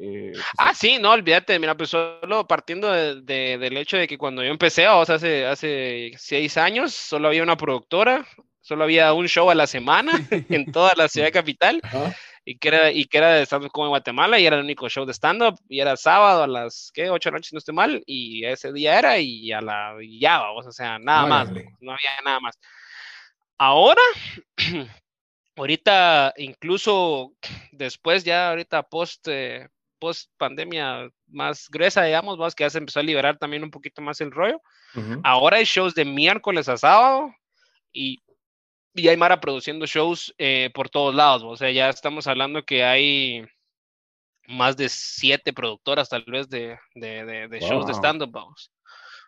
S4: Eh, pues, ah, sí, no, olvídate, mira, pues solo partiendo del hecho de que cuando yo empecé, o sea, hace, hace seis años, solo había una productora, solo había un show a la semana en toda la ciudad capital. Ajá y que era, y que era de stand-up como en Guatemala y era el único show de stand-up y era sábado a las, ¿qué? 8 de la noche, no estoy mal, y ese día era y a la, y ya, vamos, o sea, nada más, no había nada más. Ahora, ahorita, incluso después ya, ahorita post, eh, post pandemia más gruesa, digamos, vamos, que ya se empezó a liberar también un poquito más el rollo. Ahora hay shows de miércoles a sábado y, y hay Mara produciendo shows eh, por todos lados. O sea, ya estamos hablando que hay más de siete productoras tal vez de, de, de, shows de stand-up.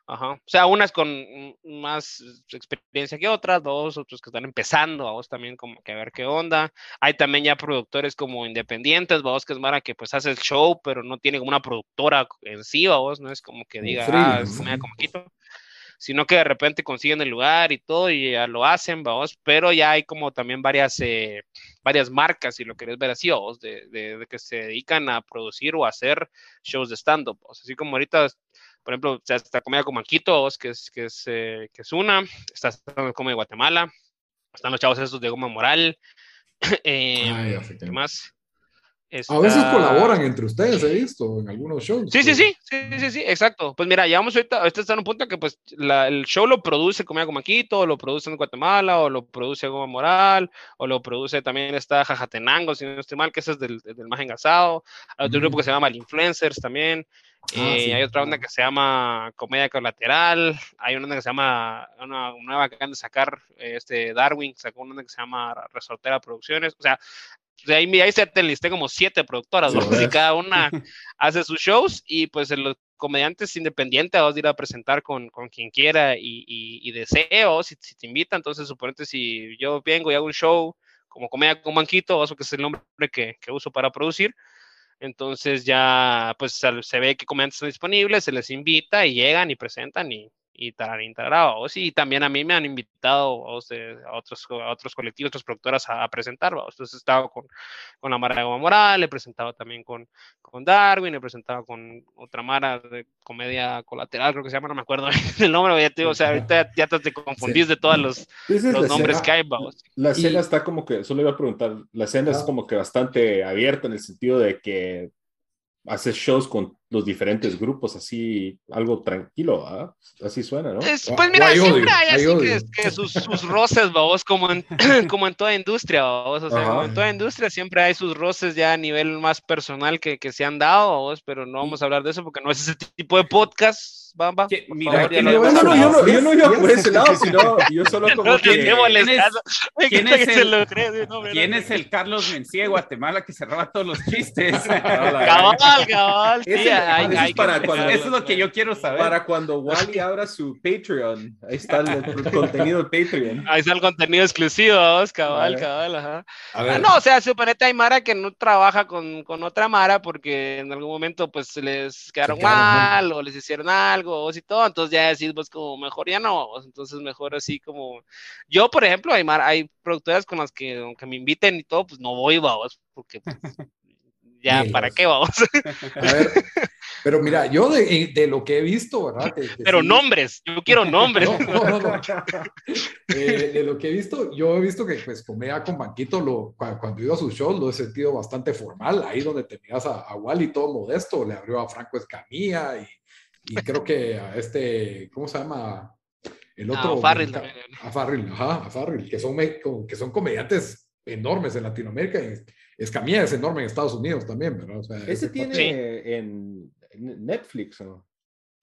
S4: Ajá. O sea, unas con más experiencia que otras, dos, otros que están empezando, vos también como que a ver qué onda. Hay también ya productores como independientes, vos que es Mara que pues hace el show, pero no tiene como una productora en sí, vos, no es como que diga, ah, es como quito sino que de repente consiguen el lugar y todo y ya lo hacen, vamos, pero ya hay como también varias, eh, varias marcas, si lo querés ver así, vos, de, de, que se dedican a producir o hacer shows de stand-up, así como ahorita por ejemplo, está Comedia con Manquito, que es, que es, eh, que es una, está Comedia de Guatemala, están los chavos esos de Goma Moral, eh, ¿qué más?
S1: A veces colaboran entre ustedes, he visto en algunos shows.
S4: Sí, sí, sí, sí, sí, sí, exacto. Pues mira, vamos ahorita, ahorita está en un punto que pues el show lo produce Comida como Quito, o lo produce en Guatemala, o lo produce Goma Moral, o lo produce también está Jajatenango, si no estoy mal, que ese es del, del más engasado. Hay otro grupo que se llama Influencers también. Ah, eh, hay otra onda que se llama Comedia Colateral. Hay una onda que se llama, una nueva que acaban de sacar, este Darwin, sacó una onda que se llama Resortera Producciones. O sea, de ahí, ahí se te listé como siete productoras, y cada una hace sus shows y pues los comediantes independientes vas a ir a presentar con, con quien quiera y, y, deseo, si, si, te invita, entonces suponete si yo vengo y hago un show como Comedia con Manquito, eso que es el nombre que, que uso para producir, entonces ya pues se ve que comediantes están disponibles, se les invita y llegan y presentan y, y Tararín Tararao. Sí, también a mí me han invitado a, otros, a otros colectivos, otras productoras a, presentar. Entonces he estado con, con la Mara de Goma Moral, he presentado también con, con Darwin, he presentado con otra Mara de comedia colateral, creo que se llama, no me acuerdo el nombre, ya te digo, o sea, ahorita ya te confundís de todos los, los nombres que hay.
S2: La escena está como que, solo iba a preguntar, la escena es como que bastante abierta en el sentido de que haces shows con los diferentes grupos, así algo tranquilo, ¿ah? así suena, ¿no?
S4: pues mira, siempre hay, así que, sus, sus, roces, vos, como en, como en toda industria, vos, o sea, como en toda industria siempre hay sus roces ya a nivel más personal que, que se han dado, vos, pero no vamos a hablar de eso porque no es ese tipo de podcast. Bamba,
S2: mira, yo, no, yo, no, iba por ese lado, sino yo solo como que... ¿Quién es,
S3: ¿quién es el, ¿quién es el Carlos Mencía de Guatemala que cerraba todos los chistes?
S4: cabal, cabal,
S3: eso es lo que yo quiero saber.
S2: Para cuando Wally abra su Patreon, ahí está el, contenido de Patreon.
S4: Ahí está el contenido exclusivo, vamos, cabal, cabal, ajá. Ah, no, o sea, suponete hay Mara que no trabaja con, con, otra Mara porque en algún momento pues les quedaron, mal o les hicieron algo y todo, entonces ya decís pues como mejor ya no, entonces mejor así como yo, por ejemplo, hay, hay productoras con las que aunque me inviten y todo, pues no voy, vamos, porque pues, ya, ¿para qué vamos?
S1: A ver, pero mira, yo de, de, lo que he visto, ¿verdad?
S4: pero nombres, yo quiero nombres.
S1: No, no, no. Eh, de lo que he visto, yo he visto que pues Comedia con Banquito, lo, cuando, he ido a sus shows, lo he sentido bastante formal, ahí donde tenías a, a Wally todo modesto, le abrió a Franco Escamilla y, y creo que a este, ¿cómo se llama? El otro.
S4: a Farrell.
S1: A Farrell, ajá, a Farrell, que son, que son comediantes enormes en Latinoamérica. Y, Escamilla es enorme en Estados Unidos también, ¿verdad? O
S2: sea, ese tiene en Netflix, ¿no?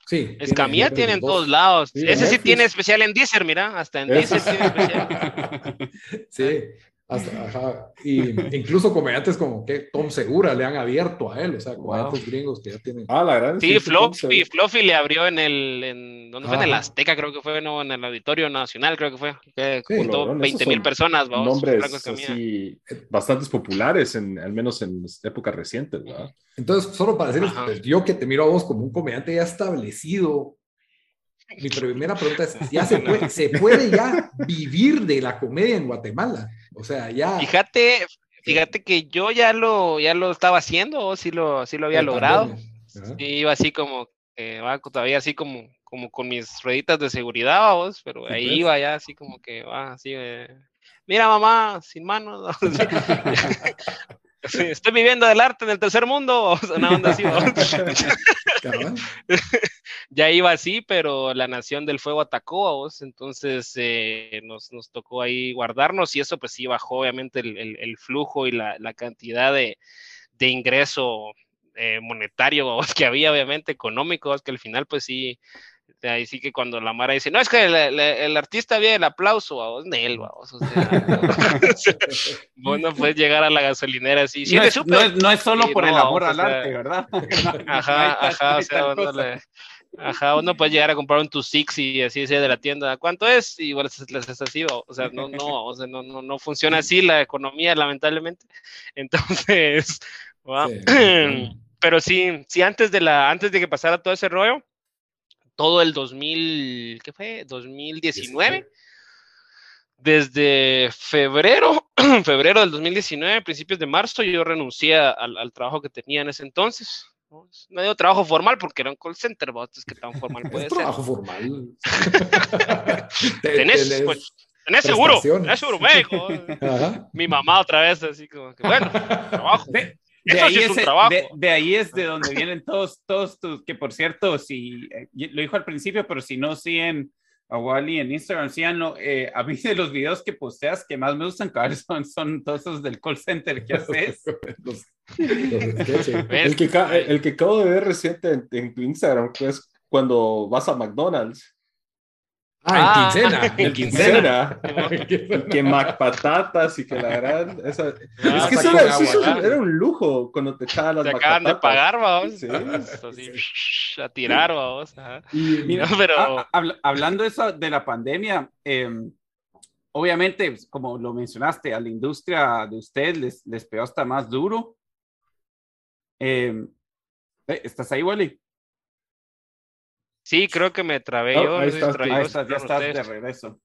S1: Sí.
S4: Escamilla tiene, en todos lados. ese sí tiene especial en Deezer, mira, hasta en Deezer tiene especial.
S1: sí. Hasta, Y incluso comediantes como que Tom Segura le han abierto a él, o sea, comediantes gringos que ya tienen.
S2: Ah, la gran.
S4: Sí, Fluffy, Fluffy le abrió en el. En, ¿Dónde fue? En el Azteca, creo que fue, no, en el Auditorio Nacional, creo que fue. Que juntó 20 mil personas,
S2: vamos. Nombres así, bastantes populares, en, al menos en épocas recientes, ¿verdad?
S1: Entonces, solo para decirles, pues, yo que te miro a vos como un comediante ya establecido, mi primera pregunta es: ¿ya se puede, ¿se puede ya vivir de la comedia en Guatemala? O sea, ya.
S4: Fíjate, fíjate que yo ya lo, ya lo estaba haciendo, o sí lo, sí lo había logrado. iba así como, eh, todavía así como, como con mis rueditas de seguridad, vos, pero ahí pues. iba ya así como que va así. mira mamá, sin manos. estoy viviendo del arte en el tercer mundo, una onda así. ya iba así, pero la Nación del Fuego atacó a vos, entonces eh, nos, nos, tocó ahí guardarnos y eso pues sí bajó obviamente el, el, flujo y la, la cantidad de, de ingreso eh, monetario que había, obviamente, económico, que al final pues sí ahí sí que cuando la Mara dice, no, es que el, artista viene el aplauso, a vos, él, vos. O sea, vos no puedes llegar a la gasolinera así.
S3: no, es, no, es, solo por el amor al arte, ¿verdad?
S4: Ajá, ajá, o sea, uno le, Ajá, uno puede llegar a comprar un tu six y así sea de la tienda, ¿cuánto es? Y igual les es así, o sea, no, no, o sea, no, no, no funciona así la economía, lamentablemente. Entonces, pero sí, sí, antes de la, antes de que pasara todo ese rollo, todo el 2000, ¿qué fue? 2019. Desde febrero, febrero del 2019, principios de marzo, yo renuncié al, trabajo que tenía en ese entonces. No digo trabajo formal porque era un call center, ¿vos? es que tan formal puede ser.
S1: Trabajo formal.
S4: tenés, pues, tenés seguro, tenés seguro médico. Mi mamá otra vez, así como que, bueno, trabajo.
S3: De ahí, es, de, ahí es de donde vienen todos, todos tus, que por cierto, si eh, lo dijo al principio, pero si no siguen a Wally en Instagram, síganlo. Eh, a mí de los videos que posteas que más me gustan, cabrón, son, son todos esos del call center que haces.
S2: el, que, el que acabo de ver reciente en, en tu Instagram, pues cuando vas a McDonald's
S1: Ah, en ah. quincena. En quincena.
S2: que Mac patatas y que la gran. Esa... Ah, es que eso, era, eso, era, un lujo cuando te echaban las
S4: Te acaban de pagar, vamos. Sí. Así, a tirar, vamos.
S3: Y, Mira, pero... hablando eso de la pandemia, eh, obviamente, como lo mencionaste, a la industria de usted les, les pegó hasta más duro. Eh, ¿Estás ahí, Wally?
S4: Sí, creo que me trabé yo.
S3: Ahí, estás, ahí estás, ya estás de regreso.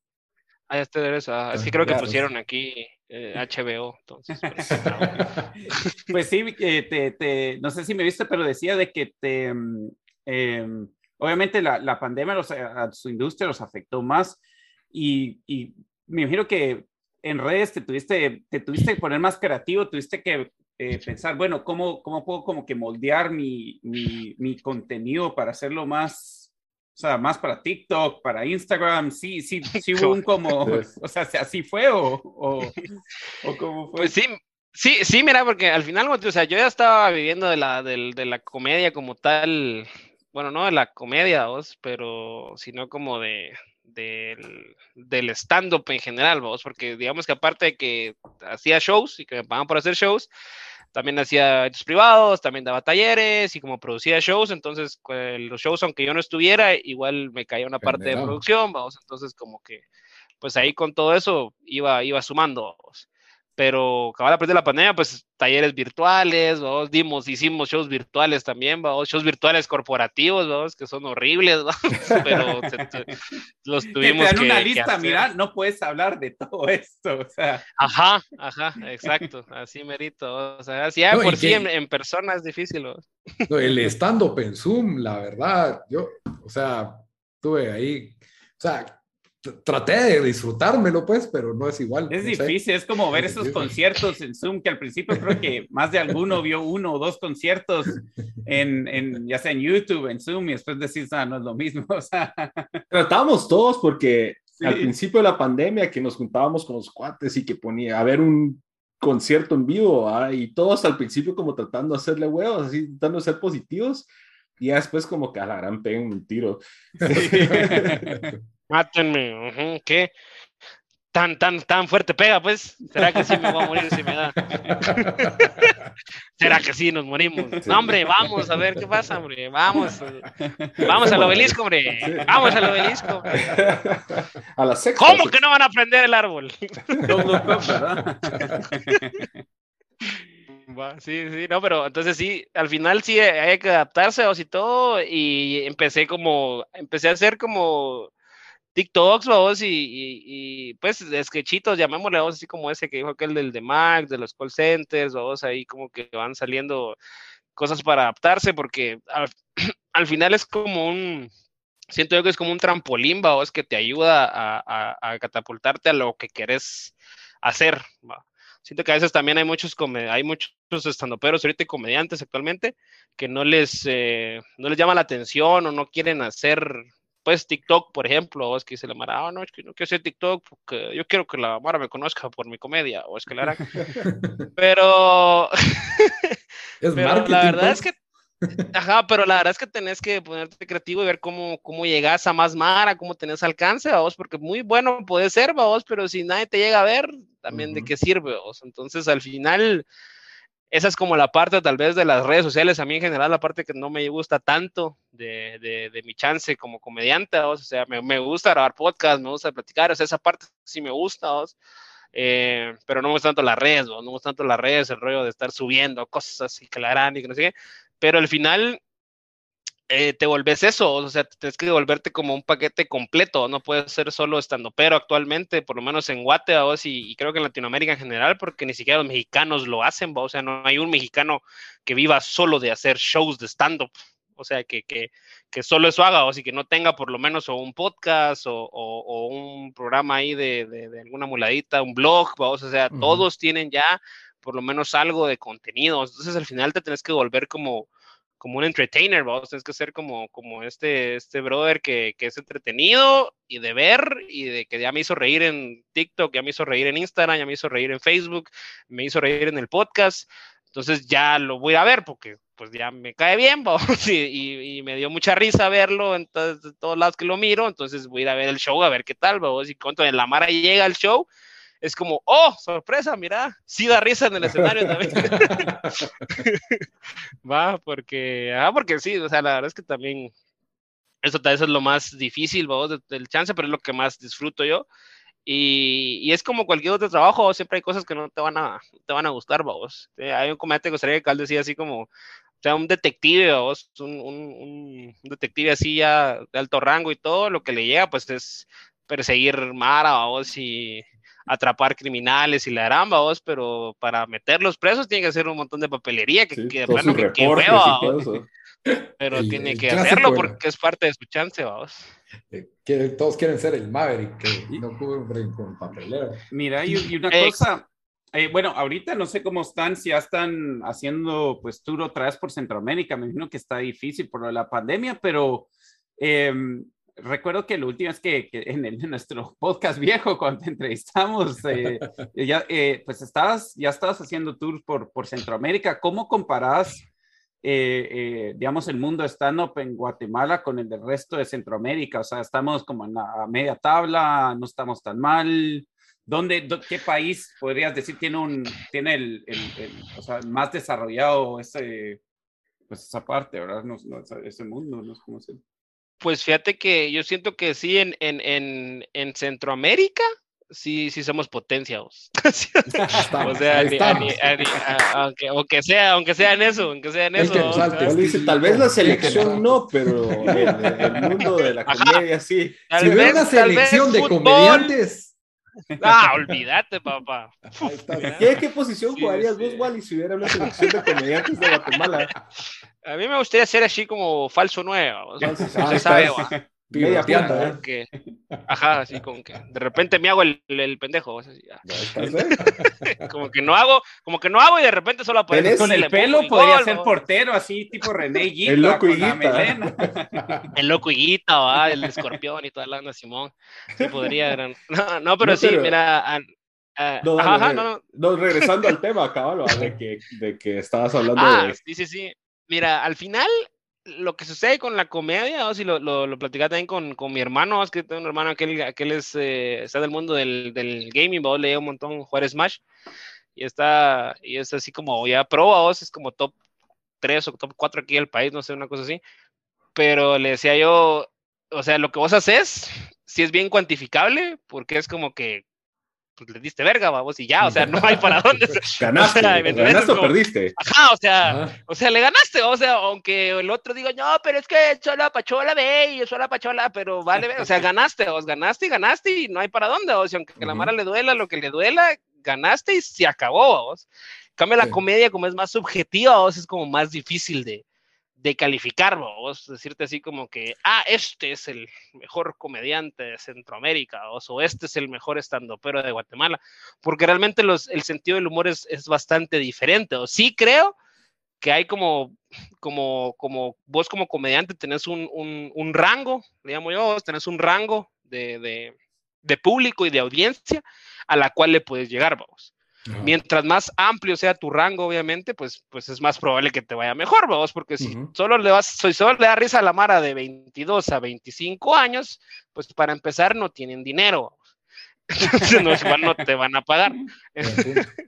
S4: Ah, ya estoy de regreso. Ah, sí, creo que pusieron aquí HBO. Eh, entonces,
S3: pues, pues sí, te, te, no sé si me viste, pero decía de que te. Eh, obviamente la, la pandemia los, a su industria los afectó más y, y me imagino que en redes te tuviste, te tuviste que poner más creativo, tuviste que eh, pensar, bueno, ¿cómo, ¿cómo puedo como que moldear mi, mi, mi contenido para hacerlo más sea, más para TikTok, para Instagram, sí, sí, sí hubo un como, o sea, así fue o, o, o cómo fue.
S4: Pues sí, sí, sí, mira, porque al final, o sea, yo ya estaba viviendo de la, de, de la comedia como tal, bueno, no de la comedia, vos, pero sino como de, del, del stand-up en general, vos, porque digamos que aparte de que hacía shows y que me pagaban por hacer shows, también hacía eventos privados, también daba talleres y como producía shows, entonces los shows, aunque yo no estuviera, igual me caía una parte de producción, vamos, entonces como que, pues ahí con todo eso iba, iba sumando. Vamos pero acababa de la pandemia, pues talleres virtuales, vamos, dimos, hicimos shows virtuales también, vamos, shows virtuales corporativos, vamos, que son horribles, ¿vamos? pero los tuvimos
S3: te dan una lista, mira, no puedes hablar de todo esto, o sea.
S4: Ajá, ajá, exacto, así merito, o sea, si por sí en, persona es difícil.
S1: No, el stand-up en Zoom, la verdad, yo, o sea, tuve ahí, o sea, traté de disfrutármelo, pues, pero no es igual.
S3: Es difícil, es como ver esos conciertos en Zoom, que al principio creo que más de alguno vio uno o dos conciertos en, en ya sea en YouTube, en Zoom, y después decís, ah, no es lo mismo. O sea.
S2: Tratamos todos porque al principio de la pandemia que nos juntábamos con los cuates y que ponía a ver un concierto en vivo, ¿ah? y todos al principio como tratando de hacerle huevos, así tratando de ser positivos, y después como que a la gran peguen un tiro.
S4: Mátenme, ¿qué? Tan, tan, tan fuerte pega, pues. ¿Será que sí me voy a morir si me da? ¿Será que sí nos morimos? No, hombre, vamos a ver qué pasa, hombre. Vamos. Vamos al obelisco, hombre. Vamos al obelisco.
S2: A la sexta.
S4: ¿Cómo que no van a prender el árbol? Sí, sí, no, pero entonces sí, al final sí hay que adaptarse o si todo y empecé como, empecé a hacer como TikToks, vamos, y, y, pues sketchitos, llamémosle, vamos, así como ese que dijo aquel del de Mac, de los call centers, vamos, ahí como que van saliendo cosas para adaptarse, porque al, final es como un, siento yo que es como un trampolín, vamos, que te ayuda a, catapultarte a lo que quieres hacer, siento que a veces también hay muchos, hay muchos estandoperos ahorita y comediantes actualmente que no les, eh, no les llama la atención o no quieren hacer pues TikTok, por ejemplo, o es que dice la Mara, ah, no, es que no quiero hacer TikTok porque yo quiero que la Mara me conozca por mi comedia, o es que la pero, es pero la verdad es pues. que Ajá, pero la verdad es que tenés que ponerte creativo y ver cómo, cómo llegas a más Mara, cómo tenés alcance, vos, porque muy bueno puede ser, vos, pero si nadie te llega a ver, también de qué sirve, vos. Entonces, al final, esa es como la parte tal vez de las redes sociales, a mí en general la parte que no me gusta tanto de, de, mi chance como comediante, o sea, me, me, gusta grabar podcast, me gusta platicar, o sea, esa parte sí me gusta, vos. Eh, pero no me gusta tanto las redes, ¿no? no me gusta tanto las redes, el rollo de estar subiendo cosas así que la harán y que no sé qué, pero al final eh, te volvés eso, o sea, tienes que volverte como un paquete completo, no puedes ser solo estando pero actualmente, por lo menos en Guate, y, y, creo que en Latinoamérica en general, porque ni siquiera los mexicanos lo hacen, o sea, no hay un mexicano que viva solo de hacer shows de stand-up, o sea, que, que, que, solo eso haga, o sea, que no tenga por lo menos o un podcast o, o, un programa ahí de, de, alguna muladita, un blog, o sea, todos tienen ya por lo menos algo de contenido. Entonces al final te tienes que volver como, como un entertainer, vos tienes que ser como, como este, este brother que, que, es entretenido y de ver y de que ya me hizo reír en TikTok, ya me hizo reír en Instagram, ya me hizo reír en Facebook, me hizo reír en el podcast. Entonces ya lo voy a ver porque pues ya me cae bien, vos, y, y, me dio mucha risa verlo en, todos lados que lo miro, entonces voy a ir a ver el show a ver qué tal, vos, y cuando la Mara llega el show, es como, oh, sorpresa, mira, sí da risa en el escenario también. Va, porque, ah, porque sí, o sea, la verdad es que también, eso vez es lo más difícil, vos, del chance, pero es lo que más disfruto yo. Y, y, es como cualquier otro trabajo, siempre hay cosas que no te van a, te van a gustar, vos. Eh, hay un comediante que gustaría que Cal decía así como, o sea, un detective, vos, un, un, un, detective así ya de alto rango y todo, lo que le llega, pues es perseguir Mara, vos, y, atrapar criminales y la gran vos, pero para meterlos presos tiene que hacer un montón de papelería que, que, que, que pero tiene que hacerlo porque es parte de su chance, vamos.
S1: Eh, que todos quieren ser el Maverick, que no cubren con papelera.
S3: Mira, y, una cosa, eh, bueno, ahorita no sé cómo están, si ya están haciendo pues tour otra vez por Centroamérica, me imagino que está difícil por la pandemia, pero eh, recuerdo que lo último es que, en, nuestro podcast viejo, cuando te entrevistamos, eh, ya, eh, pues estabas, ya estabas haciendo tours por, por Centroamérica. ¿Cómo comparás, eh, digamos, el mundo stand-up en Guatemala con el del resto de Centroamérica? O sea, estamos como en la media tabla, no estamos tan mal. ¿Dónde, ¿Qué país podrías decir tiene, un, tiene el, el, o sea, más desarrollado ese, pues esa parte, ¿verdad? No, ese mundo, no cómo se
S4: pues fíjate que yo siento que sí, en, en, en, en Centroamérica, sí, sí somos potencia. o sea, aunque, aunque, sea, aunque sea en eso, aunque sea en eso.
S2: tal vez la selección no, pero el, mundo de la comedia sí.
S1: si vez, una selección de comediantes.
S4: Ah, olvídate, papá.
S2: ¿Qué, ¿Qué, posición jugarías vos, Wally, si hubiera una selección de comediantes de Guatemala?
S4: A mí me gustaría ser así como falso nuevo.
S2: se sabe, Media
S4: ¿eh? ajá, así como que de repente me hago el, el pendejo. Así, como que no hago, como que no hago y de repente solo
S3: aparece. Con el pelo podría ser portero, así tipo René Guita.
S2: El loco Higuita.
S4: El loco Higuita, ¿va? el escorpión y toda la onda Simón. Sí podría. No, no pero sí, mira.
S2: no, ajá, no, no, regresando al tema, cabrón, de que, de que estabas hablando
S4: ah,
S2: de.
S4: Sí, sí, sí. Mira, al final, lo que sucede con la comedia, o si lo, lo, platicaba también con, con, mi hermano, es que tengo un hermano que él, es, eh, está del mundo del, del gaming, vos leía un montón jugar Smash, y está, y es así como ya pro, es como top 3 o top 4 aquí del país, no sé, una cosa así, pero le decía yo, o sea, lo que vos haces, si es bien cuantificable, porque es como que pues le diste verga, vamos, y ya, o sea, no hay para dónde.
S2: ganaste, ganaste o perdiste.
S4: Ajá, o sea, o sea, le ganaste, o sea, aunque el otro diga, no, pero es que sola pachola ve y sola pachola, pero vale, o sea, ganaste, os ganaste y ganaste y no hay para dónde, o sea, aunque a la Mara le duela lo que le duela, ganaste y se acabó, vos. Cambia la comedia como es más subjetiva, vos es como más difícil de, de calificar, vos, decirte así como que, ah, este es el mejor comediante de Centroamérica, o este es el mejor estandopero de Guatemala, porque realmente los, el sentido del humor es, es bastante diferente, o sí creo que hay como, como, como vos como comediante tenés un, un, un rango, le llamo yo, vos tenés un rango de, de, de, público y de audiencia a la cual le puedes llegar, vamos. Mientras más amplio sea tu rango, obviamente, pues, pues es más probable que te vaya mejor, vamos, porque si solo le vas, si solo le da risa a la Mara de 22 a 25 años, pues para empezar no tienen dinero. Entonces no, no te van a pagar.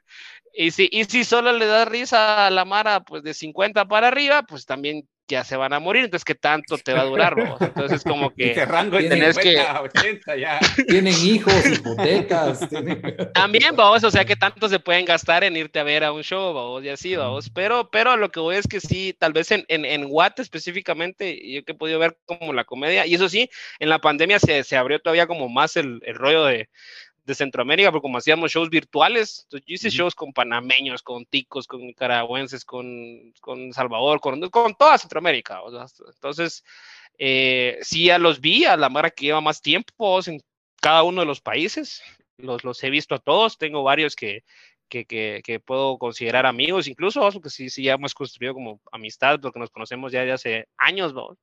S4: y, si, y si solo le da risa a la Mara, pues de 50 para arriba, pues también ya se van a morir, entonces qué tanto te va a durar, vos? Entonces como que
S3: rango tenés que 80
S1: ya. tienen hijos, hipotecas,
S4: también vamos, o sea que tanto se pueden gastar en irte a ver a un show, vamos, y así, vamos, pero pero lo que voy es que sí, tal vez en en, en Watt específicamente, yo que he podido ver como la comedia, y eso sí, en la pandemia se, se abrió todavía como más el, el rollo de de Centroamérica, porque como hacíamos shows virtuales, entonces yo hice shows con panameños, con ticos, con nicaragüenses, con, con Salvador, con, con toda Centroamérica. entonces, eh, sí, ya los vi, a la mara que lleva más tiempo en cada uno de los países, los, los he visto a todos, tengo varios que, que, que, que, puedo considerar amigos, incluso, porque sí, sí, ya hemos construido como amistad, porque nos conocemos ya de hace años, ¿no?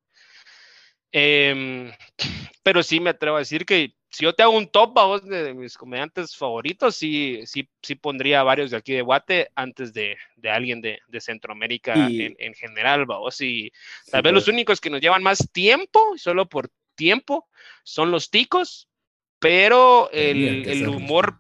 S4: Em, pero sí me atrevo a decir que si yo te hago un top vos, de, mis comediantes favoritos, sí, sí, sí pondría varios de aquí de Guate antes de, de alguien de, de Centroamérica en, en, general, vos. Y tal vez los únicos que nos llevan más tiempo, solo por tiempo, son los ticos, pero el, el humor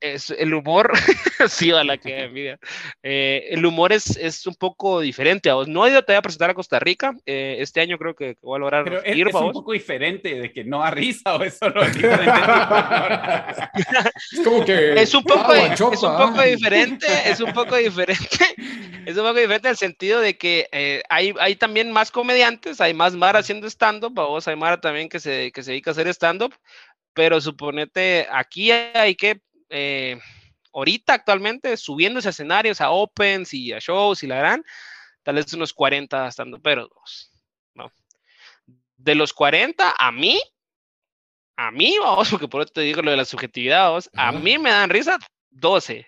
S4: es, el humor, sí, a la que envidia. Eh, el humor es, es, un poco diferente. No he ido todavía a presentar a Costa Rica. Eh, este año creo que voy a lograr
S3: Pero es,
S4: ir.
S3: Es un poco diferente de que no a risa o eso no es diferente.
S1: es como que.
S4: Es un poco, es un poco diferente. Es un poco diferente. Es un poco diferente en el sentido de que eh, hay, hay también más comediantes, hay más Mara haciendo stand-up. Vos hay Mara también que se, que se dedica a hacer stand-up. Pero suponete, aquí hay que eh, ahorita actualmente subiendo esos escenarios a Opens y a shows y la gran, tal vez unos 40 estando, pero dos, ¿no? De los 40, a mí, a mí, vamos, porque por eso te digo lo de la subjetividad, a mí me dan risa 12.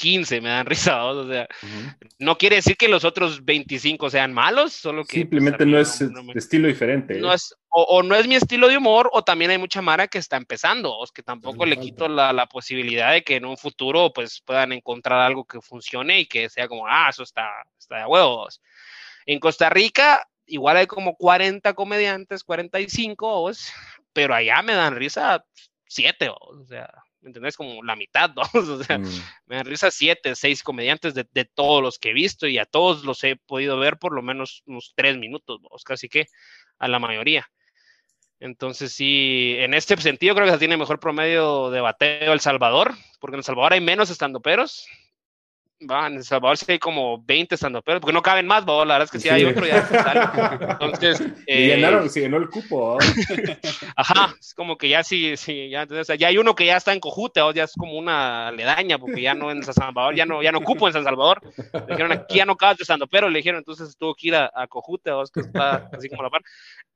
S4: 15 me dan risa, o sea, no quiere decir que los otros 25 sean malos, solo que...
S2: Pues, Simplemente no, es estilo diferente.
S4: No es, o, no es mi estilo de humor, o también hay mucha mara que está empezando, o que tampoco le quito la, la, posibilidad de que en un futuro pues puedan encontrar algo que funcione y que sea como, ah, eso está, está de huevos. En Costa Rica, igual hay como 40 comediantes, 45, pero allá me dan risa 7, o sea, ¿me entendés? Como la mitad, ¿no? O sea, mm. me dan risa siete, seis comediantes de, de, todos los que he visto y a todos los he podido ver por lo menos unos tres minutos, ¿no? casi que a la mayoría. Entonces, sí, en este sentido creo que se tiene mejor promedio de bateo El Salvador, porque en El Salvador hay menos estandoperos Va, en El Salvador sí hay como 20 estando pero porque no caben más, la verdad es que sí, hay otro ya. Entonces,
S2: eh, llenaron, se llenó el cupo.
S4: Ajá, es como que ya sí, sí, ya, entonces, ya hay uno que ya está en Cojute, ya es como una aledaña, porque ya no en San Salvador, ya no, ya no cupo en San Salvador. Le dijeron, aquí ya no cabas de estando pero le dijeron, entonces tuvo que ir a, a Cojute, que está así como la par.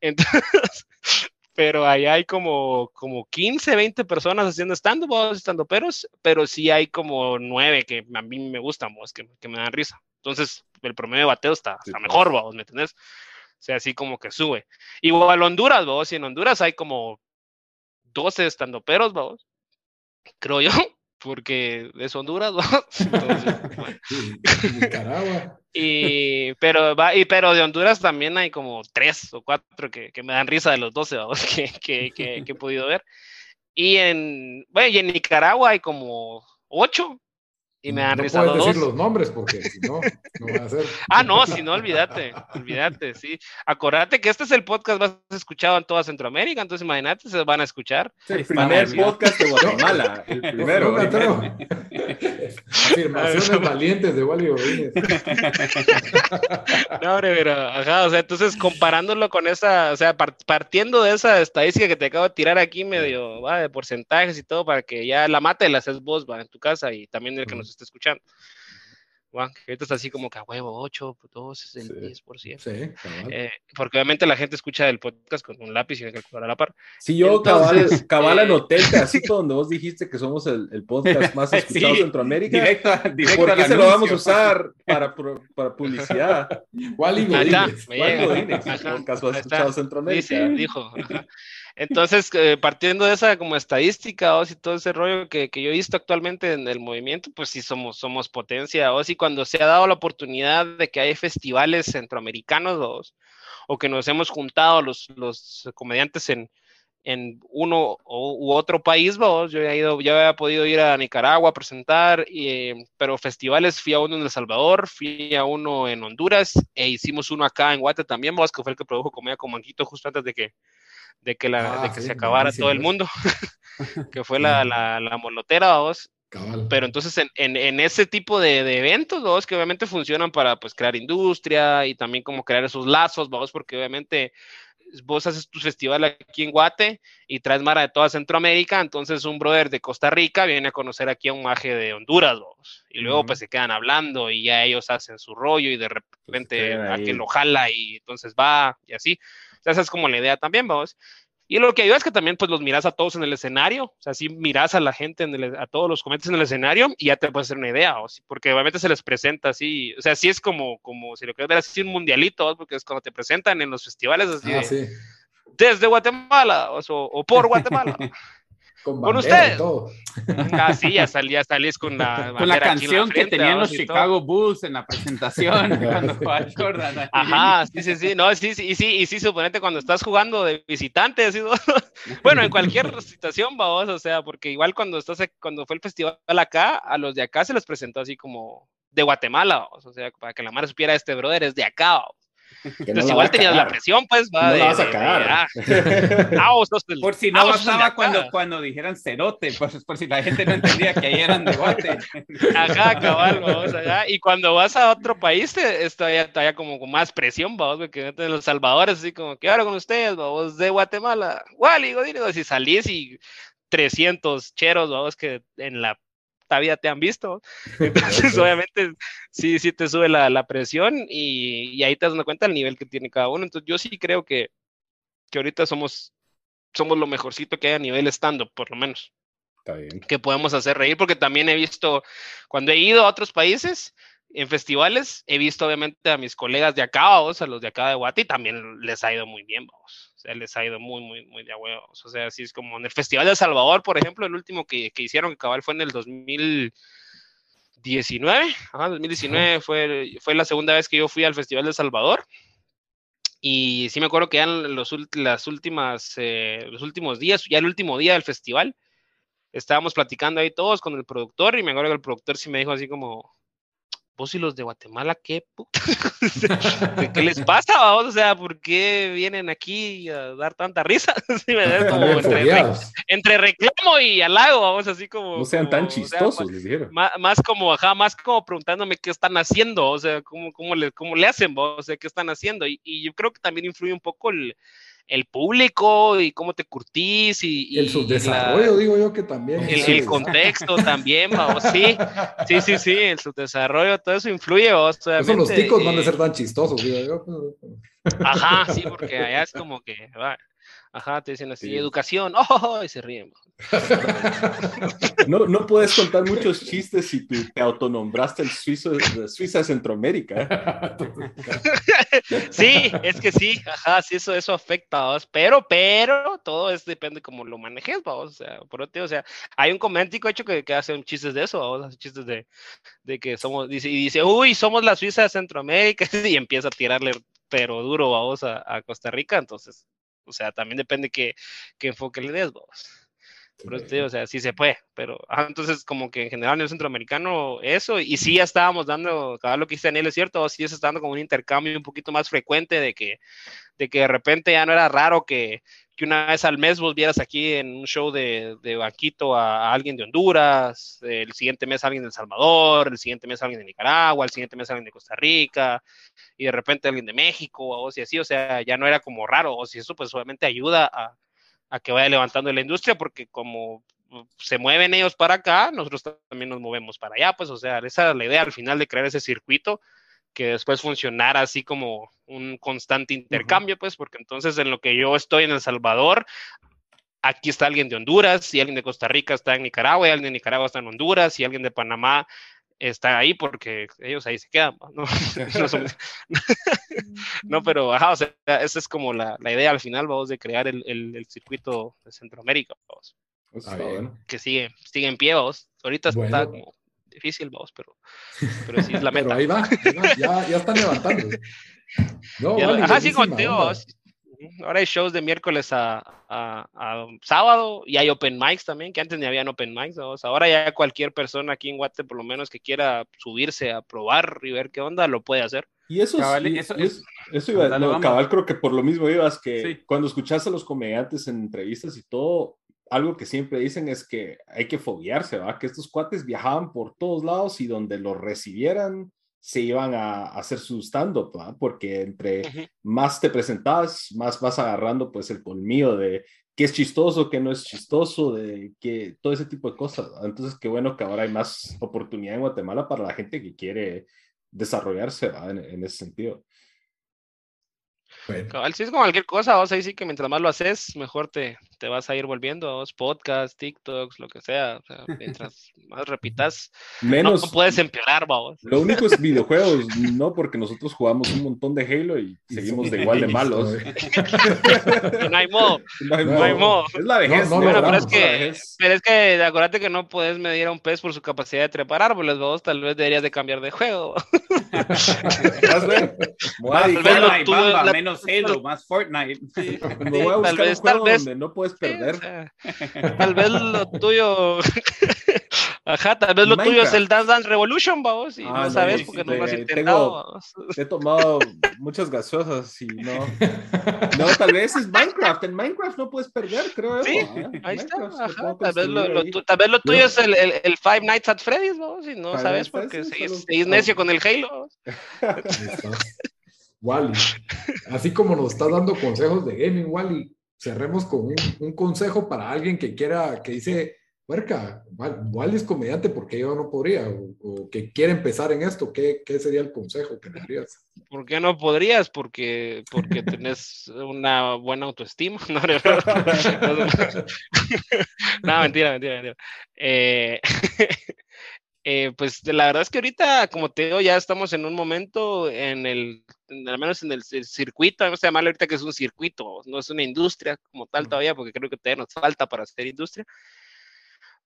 S4: Entonces, pero ahí hay como, como 15, 20 personas haciendo stand-up, estando peros, pero sí hay como 9 que a mí me gustan, vos, que, que, me dan risa. Entonces, el promedio de bateo está, está mejor, vos, ¿me entendés? O sea, así como que sube. Igual Honduras, vos, y en Honduras hay como 12 estando peros, vos, creo yo porque es Honduras, ¿no? Entonces, y, pero, va, y, pero de Honduras también hay como tres o cuatro que, que me dan risa de los doce que, que, que, he podido ver. Y en, bueno, y en Nicaragua hay como ocho y me han no puedes
S1: decir los nombres porque si no, no va a ser.
S4: ah, no, si no, olvídate, olvídate, sí. Acordate que este es el podcast más escuchado en toda Centroamérica, entonces imagínate, se van a escuchar.
S2: el primer podcast de Guatemala, el primero.
S1: Afirmaciones valientes de Wally
S4: no, hombre, pero, ajá, o sea, entonces comparándolo con esa, o sea, partiendo de esa estadística que te acabo de tirar aquí medio, va, de porcentajes y todo, para que ya la mate la haces vos, va, en tu casa y también el que nos está escuchando. Que ahorita está así como que a huevo, 8, 2, el 10%. Sí, eh, porque obviamente la gente escucha el podcast con un lápiz y una calculadora a la par.
S2: Sí, yo Entonces, cabal, cabal anoté el pedacito donde vos dijiste que somos el, el podcast más escuchado de Centroamérica. Directo, directo ¿Por qué se lo vamos a usar para, para publicidad?
S1: Wally Godínez. Wally
S2: Godínez, podcast más escuchado Centroamérica.
S4: dijo. Entonces, eh, partiendo de esa como estadística, o si todo ese rollo que, que, yo he visto actualmente en el movimiento, pues sí somos, somos potencia, o si cuando se ha dado la oportunidad de que hay festivales centroamericanos o, que nos hemos juntado los, los comediantes en, en uno u otro país, yo he ido, ya había podido ir a Nicaragua a presentar, y, pero festivales fui a uno en El Salvador, fui a uno en Honduras, e hicimos uno acá en Guate también, vos, que fue el que produjo Comedia con Manquito justo antes de que de que, la, de ah, que se acabara todo el mundo, que fue la, la, la molotera, vos. Pero entonces en, en, en, ese tipo de, de eventos, vos, que obviamente funcionan para pues crear industria y también como crear esos lazos, vos, porque obviamente vos haces tu festival aquí en Guate y traes Mara de toda Centroamérica, entonces un brother de Costa Rica viene a conocer aquí a un maje de Honduras, vos, y luego pues se quedan hablando y ya ellos hacen su rollo y de pues, repente a que lo jala y entonces va y así esa es como la idea también, vamos. Y lo que ayuda es que también pues los miras a todos en el escenario, o sea, si miras a la gente, en a todos los comentes en el escenario y ya te puedes hacer una idea, o porque obviamente se les presenta así, o sea, sí es como, como si lo quieres ver así un mundialito, porque es cuando te presentan en los festivales así ah, desde Guatemala o, por Guatemala. con, ustedes. Ah, sí, ya, salía, salís con la,
S3: con la canción que tenían los Chicago Bulls en la presentación cuando Jordan.
S4: Ajá, sí, sí, sí, no, sí, sí, y sí, y sí, suponete cuando estás jugando de visitante, así, bueno, en cualquier situación, vamos, o sea, porque igual cuando estás, cuando fue el festival acá, a los de acá se les presentó así como de Guatemala, o sea, para que la madre supiera este brother es de acá, entonces igual tenías la presión, pues,
S2: va. No la vas a cagar. Ah,
S3: por si no ah, pasaba cuando, cuando dijeran cerote, pues, por si la gente no entendía que ahí eran de guate.
S4: Ajá, cabal, vamos allá. Y cuando vas a otro país, te, es todavía, como con más presión, vamos, porque los salvadores, así como, ¿qué ahora con ustedes, vamos, de Guatemala? Wally, digo, si salís y 300 cheros, vamos, que en la vida te han visto. Entonces, obviamente, sí, sí te sube la, la presión y, y, ahí te das cuenta del nivel que tiene cada uno. Entonces, yo sí creo que, que ahorita somos, somos lo mejorcito que hay a nivel stand por lo menos.
S2: Está bien.
S4: Que podemos hacer reír, porque también he visto, cuando he ido a otros países, en festivales, he visto obviamente a mis colegas de acá, a los de acá de Guati, también les ha ido muy bien, vamos les ha ido muy, muy, muy de huevos. O sea, así es como en el Festival de El Salvador, por ejemplo, el último que, que hicieron, que cabal fue en el 2019. Ajá, 2019 fue, fue la segunda vez que yo fui al Festival de El Salvador. Y sí me acuerdo que ya en los, las últimas, eh, los últimos días, ya el último día del festival, estábamos platicando ahí todos con el productor y me acuerdo que el productor sí me dijo así como, vos y los de Guatemala, ¿qué? ¿Qué les pasa? Vamos? O sea, ¿por qué vienen aquí a dar tanta risa? entre, reclamo y halago, vamos, así como.
S2: No sean tan chistosos, les dijeron.
S4: Más, como, ajá, más como preguntándome qué están haciendo, o sea, cómo, cómo, le, cómo le hacen, vos? o sea, qué están haciendo. Y, y yo creo que también influye un poco el, el público y cómo te curtís y,
S1: el subdesarrollo, digo yo que también.
S4: El, contexto también, vamos, sí, sí, sí, sí, el subdesarrollo, todo eso influye, vos,
S1: Eso los ticos van a ser tan chistosos, digo yo.
S4: Ajá, sí, porque allá es como que, Ajá, te dicen así, educación, ¡oh! Y se ríen.
S2: No, no puedes contar muchos chistes si te autonombraste el suizo de Suiza Centroamérica.
S4: Sí, es que sí, ajá, sí, eso, eso afecta, pero, pero, todo es depende cómo lo manejes, vamos, o sea, por otro, o sea, hay un coméntico hecho que, que hace un chistes de eso, vamos, hace chistes de, de que somos, dice, y dice, uy, somos la Suiza de Centroamérica, y empieza a tirarle pero duro, vamos, a, a Costa Rica, entonces, o sea, también depende qué, qué enfoque le des, vos. o sea, sí se puede, pero entonces como que en general en el centroamericano eso, y sí ya estábamos dando, cada lo que dice Daniel es cierto, sí se está dando como un intercambio un poquito más frecuente de que, de que de repente ya no era raro que, que una vez al mes vos vieras aquí en un show de, de banquito a, alguien de Honduras, el siguiente mes alguien de El Salvador, el siguiente mes alguien de Nicaragua, el siguiente mes alguien de Costa Rica, y de repente alguien de México, o si así, o sea, ya no era como raro, o si eso pues obviamente ayuda a, a que vaya levantando la industria, porque como se mueven ellos para acá, nosotros también nos movemos para allá, pues, o sea, esa es la idea al final de crear ese circuito que después funcionara así como un constante intercambio, pues, porque entonces en lo que yo estoy en El Salvador, aquí está alguien de Honduras, y alguien de Costa Rica está en Nicaragua, y alguien de Nicaragua está en Honduras, y alguien de Panamá está ahí porque ellos ahí se quedan, ¿no? no, pero, ajá, o sea, esa es como la, la idea al final, vamos, de crear el, el, circuito de Centroamérica, vamos. Que sigue, sigue en pie, vamos. Ahorita está como difícil, vamos, pero, pero sí es la meta.
S1: pero ahí va, Ya, ya, están levantando.
S4: No, ajá, sí, contigo, Ahora hay shows de miércoles a, a, sábado y hay open mics también, que antes ni habían open mics. Ahora ya cualquier persona aquí en Guate, por lo menos que quiera subirse a probar y ver qué onda, lo puede hacer.
S2: Y eso, eso, eso, iba, cabal, creo que por lo mismo ibas que cuando escuchas a los comediantes en entrevistas y todo, algo que siempre dicen es que hay que foguearse, ¿va? Que estos cuates viajaban por todos lados y donde los recibieran, se iban a, hacer su stand-up, porque entre más te presentas, más vas agarrando pues el colmillo de qué es chistoso, qué no es chistoso, de que todo ese tipo de cosas. Entonces, qué bueno que ahora hay más oportunidad en Guatemala para la gente que quiere desarrollarse en, ese sentido.
S4: si es como cualquier cosa, vos ahí sí que mientras más lo haces, mejor te, te vas a ir volviendo, a podcasts, TikToks, lo que sea. mientras más repitas, Menos, no puedes empeorar, vamos.
S2: Lo único es videojuegos, no porque nosotros jugamos un montón de Halo y seguimos de igual de malos.
S4: no hay modo. No hay, modo.
S2: Es la vejez.
S4: No, pero, es que, pero es que acuérdate que no puedes medir a un pez por su capacidad de trepar árboles, vos tal vez deberías de cambiar de juego.
S3: tal vez más Fortnite.
S2: Me voy a buscar perder.
S4: tal vez lo tuyo. Ajá, tal vez lo tuyo es el Dance Dance Revolution, vamos, y ah, no, sabes porque no lo has intentado.
S2: he tomado muchas gaseosas y no. No, tal vez es Minecraft. En Minecraft no puedes perder, creo.
S4: Sí, ahí está. Ajá, tal, vez lo, tal vez lo tuyo es el, el, Five Nights at Freddy's, vamos, y no sabes porque seguís, necio con el Halo.
S1: Wally, así como nos estás dando consejos de gaming, Wally, cerremos con un, consejo para alguien que quiera, que dice, huerca, igual es comediante porque yo no podría, o, que quiere empezar en esto, ¿qué, ¿qué, sería el consejo que le darías?
S4: ¿Por qué no podrías? Porque, porque tenés una buena autoestima. No, mentira, mentira, mentira. Eh, eh, pues la verdad es que ahorita, como te digo, ya estamos en un momento en el, al menos en el, circuito, vamos a llamarlo ahorita que es un circuito, no es una industria como tal todavía, porque creo que todavía nos falta para ser industria.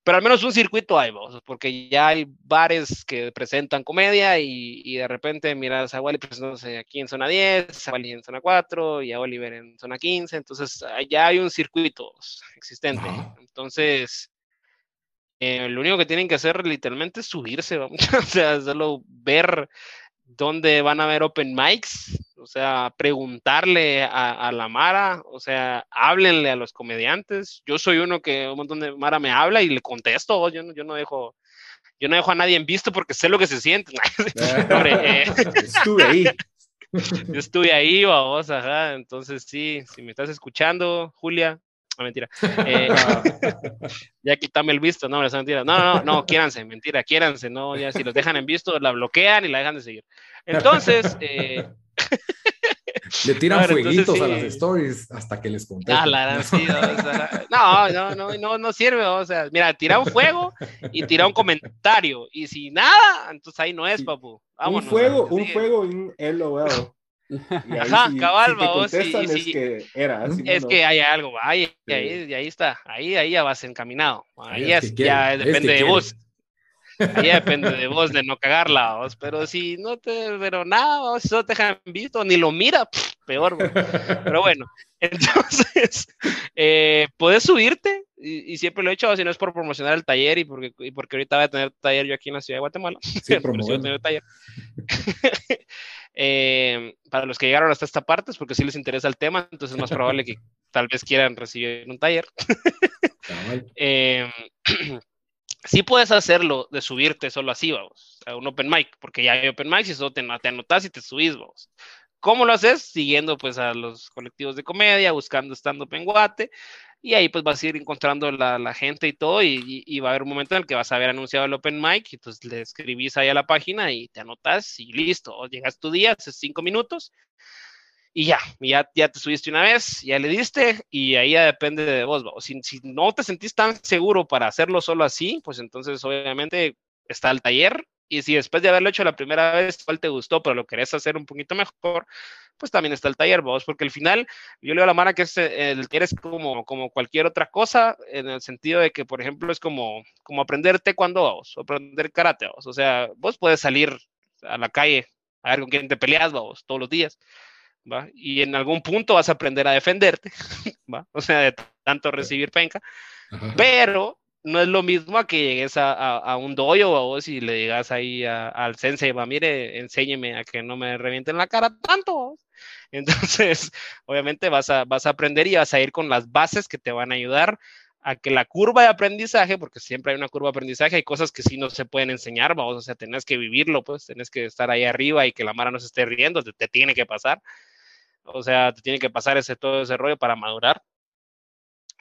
S4: Pero al menos un circuito hay, vos, porque ya hay bares que presentan comedia y, y de repente miras a Wally presentándose aquí en zona 10, a Wally en zona 4 y a Oliver en zona 15, entonces ya hay un circuito existente. Entonces, eh, lo único que tienen que hacer literalmente es subirse, o sea, solo ver dónde van a haber open mics, o sea, preguntarle a, la Mara, o sea, háblenle a los comediantes. Yo soy uno que un montón de Mara me habla y le contesto, yo no, yo no dejo, yo no dejo a nadie en visto porque sé lo que se siente.
S2: Eh, estuve ahí.
S4: Yo estuve ahí, vamos, ajá. Entonces, sí, si me estás escuchando, Julia, no, mentira. Eh, ya quítame el visto, no, mentira. No, no, no, quiéranse, mentira, quiéranse, no, ya si los dejan en visto, la bloquean y la dejan de seguir. Entonces, eh...
S1: Le tiran fueguitos a las stories hasta que les contesten.
S4: no, no, no, no, no sirve. O sea, mira, tira un fuego y tira un comentario. Y si nada, entonces ahí no es, papu.
S2: un fuego, un fuego y.
S4: Ajá, cabal,
S2: vos. es que era.
S4: es que hay algo, ahí, ahí, ahí está, ahí, ahí ya vas encaminado. Ahí es, ya depende de vos. Ahí depende de vos de no cagarla, vos. Pero si no te, pero nada, vos, si no te dejan visto, ni lo mira, peor. Pero bueno, entonces, eh, puedes subirte, y, siempre lo he hecho, si no es por promocionar el taller y porque, y porque ahorita voy a tener taller yo aquí en la ciudad de Guatemala. Sí, tener taller. Eh, para los que llegaron hasta esta parte es porque sí les interesa el tema, entonces es más probable que tal vez quieran recibir un taller. eh, sí puedes hacerlo de subirte solo así, vamos, a un open mic, porque ya hay open mics y solo te, te anotas y te subís, vamos. ¿Cómo lo haces? Siguiendo pues a los colectivos de comedia, buscando stand-up en Guate. y ahí pues vas a ir encontrando la, gente y todo y, va a haber un momento en el que vas a haber anunciado el Open Mic y entonces le escribís ahí a la página y te anotas y listo, llegas tu día, haces cinco minutos y ya, ya, ya te subiste una vez, ya le diste y ahí ya depende de vos. Si, si no te sentís tan seguro para hacerlo solo así, pues entonces obviamente está el taller y si después de haberlo hecho la primera vez, cuál te gustó, pero lo querés hacer un poquito mejor, pues también está el taller, vos, porque al final yo le digo a la mano que es, eh, el taller es como, como cualquier otra cosa, en el sentido de que, por ejemplo, es como, como aprender taekwondo vos, o aprender karate vos. O sea, vos puedes salir a la calle a ver con quién te peleas vos todos los días, ¿va? Y en algún punto vas a aprender a defenderte, ¿va? O sea, de tanto recibir penca, pero no es lo mismo a que llegues a, a, un dojo a vos y le digas ahí al sensei, va, mire, enséñeme a que no me revienten la cara tanto. Entonces, obviamente vas a, vas a aprender y vas a ir con las bases que te van a ayudar a que la curva de aprendizaje, porque siempre hay una curva de aprendizaje, hay cosas que sí no se pueden enseñar, vamos, o sea, tenés que vivirlo, pues, tenés que estar ahí arriba y que la mara no se esté riendo, te, te tiene que pasar, o sea, te tiene que pasar ese todo ese rollo para madurar.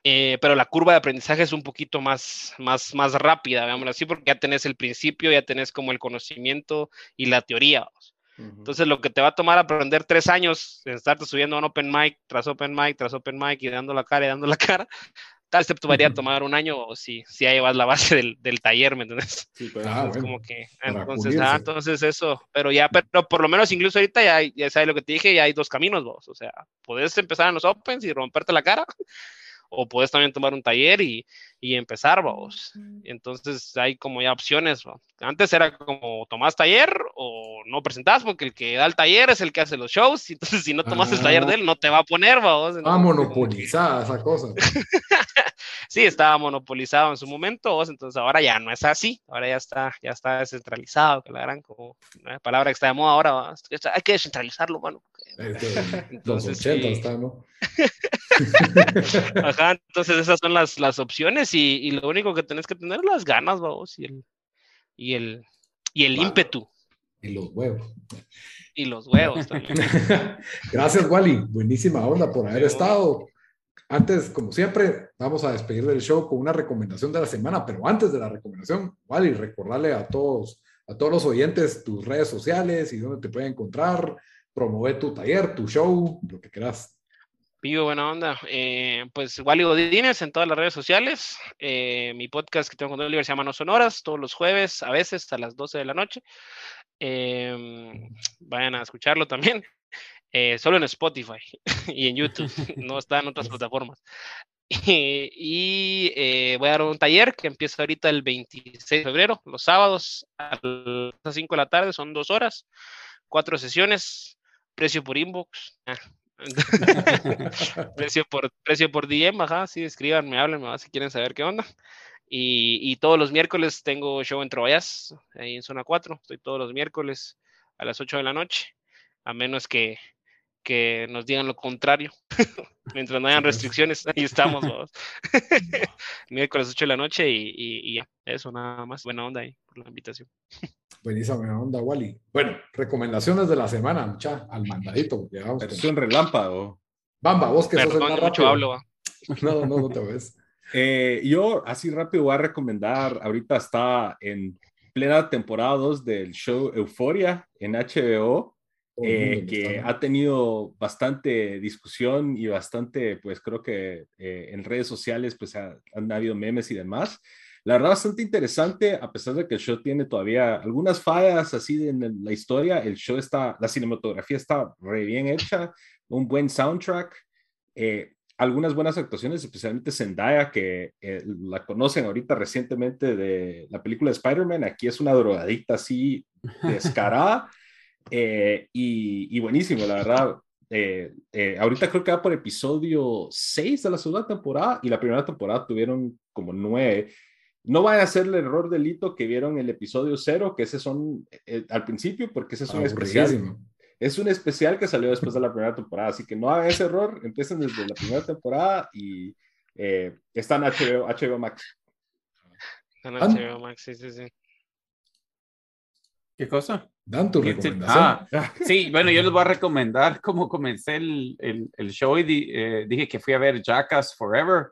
S4: Eh, pero la curva de aprendizaje es un poquito más, más, más rápida, veámoslo así, porque ya tenés el principio, ya tenés como el conocimiento y la teoría. Entonces, lo que te va a tomar aprender tres años en estarte subiendo un open mic tras open mic tras open mic y dando la cara y dando la cara, tal vez te podría tomar un año o si, si ya llevas la base del, del taller, ¿me entiendes? Sí, pues, ah, como que, entonces, ah, entonces eso, pero ya, pero por lo menos incluso ahorita ya, ya sabes lo que te dije, ya hay dos caminos vos, o sea, puedes empezar en los opens y romperte la cara, o puedes también tomar un taller y, y empezar, vamos. Entonces hay como ya opciones. Antes era como tomás taller o no presentás, porque el que da el taller es el que hace los shows. Entonces, si no tomas el taller de él, no te va a poner, vamos.
S1: Ah, monopolizada esa cosa.
S4: sí, estaba monopolizado en su momento, entonces ahora ya no es así. Ahora ya está, ya está descentralizado, que la gran como la palabra que está de moda ahora. Hay que descentralizarlo, mano.
S1: Entonces, los 80 está, ¿no?
S4: Ajá, entonces esas son las, las opciones y, lo único que tenés que tener las ganas, vamos, y el, y el, y el ímpetu.
S1: Y los huevos.
S4: Y los huevos también.
S1: Gracias, Wally. Buenísima onda por haber estado. Antes, como siempre, vamos a despedir del show con una recomendación de la semana, pero antes de la recomendación, Wally, recordarle a todos, a todos los oyentes tus redes sociales y dónde te pueden encontrar, promover tu taller, tu show, lo que quieras.
S4: Vivo, buena onda. Eh, pues Wally Godínez en todas las redes sociales. Eh, mi podcast que tengo con Oliver se llama No Sonoras, todos los jueves, a veces a las 12 de la noche. Em, vayan a escucharlo también. Eh, solo en Spotify y en YouTube, no está en otras plataformas. y voy a dar un taller que empieza ahorita el 26 de febrero, los sábados a las 5 de la tarde, son dos horas, cuatro sesiones, precio por inbox. Ah, precio por precio por DM, ajá, sí, escríbanme, háblenme, si quieren saber qué onda. Y, y, todos los miércoles tengo show en Trovallas, ahí en zona 4, estoy todos los miércoles a las 8 de la noche, a menos que, que nos digan lo contrario. Mientras no hayan restricciones, ahí estamos. miércoles 8 de la noche y, y, y ya, eso nada más. Buena onda ahí por la invitación.
S1: Buenísima onda, Wally. Bueno, recomendaciones de la semana, mucha, al mandadito. Vamos
S2: un relámpago.
S1: Bamba, vos que sos el más rápido.
S4: Hablo,
S1: no, no, no te ves.
S2: Eh, yo, así rápido, voy a recomendar, ahorita está en plena temporada 2 del show Euforia en HBO, eh, que ha tenido bastante discusión y bastante, pues creo que eh, en redes sociales, pues han habido memes y demás. La verdad, bastante interesante, a pesar de que el show tiene todavía algunas fallas así en la historia, el show está, la cinematografía está re bien hecha, un buen soundtrack, eh, algunas buenas actuaciones, especialmente Zendaya, que eh, la conocen ahorita recientemente de la película de Spider-Man, aquí es una drogadicta así descarada eh, y, y, buenísimo, la verdad. ahorita creo que va por episodio 6 de la segunda temporada y la primera temporada tuvieron como 9 no vayan a hacer el error delito que vieron el episodio cero, que ese son eh, al principio, porque ese es un especial. Es un especial que salió después de la primera temporada, así que no hagan ese error, empiecen desde la primera temporada y eh, están HBO, HBO Max.
S4: Están HBO Max, sí, sí, sí.
S3: ¿Qué cosa?
S1: Dan tu recomendación.
S3: Ah, sí, bueno, yo les voy a recomendar cómo comencé el, el, el show y eh, dije que fui a ver Jackass Forever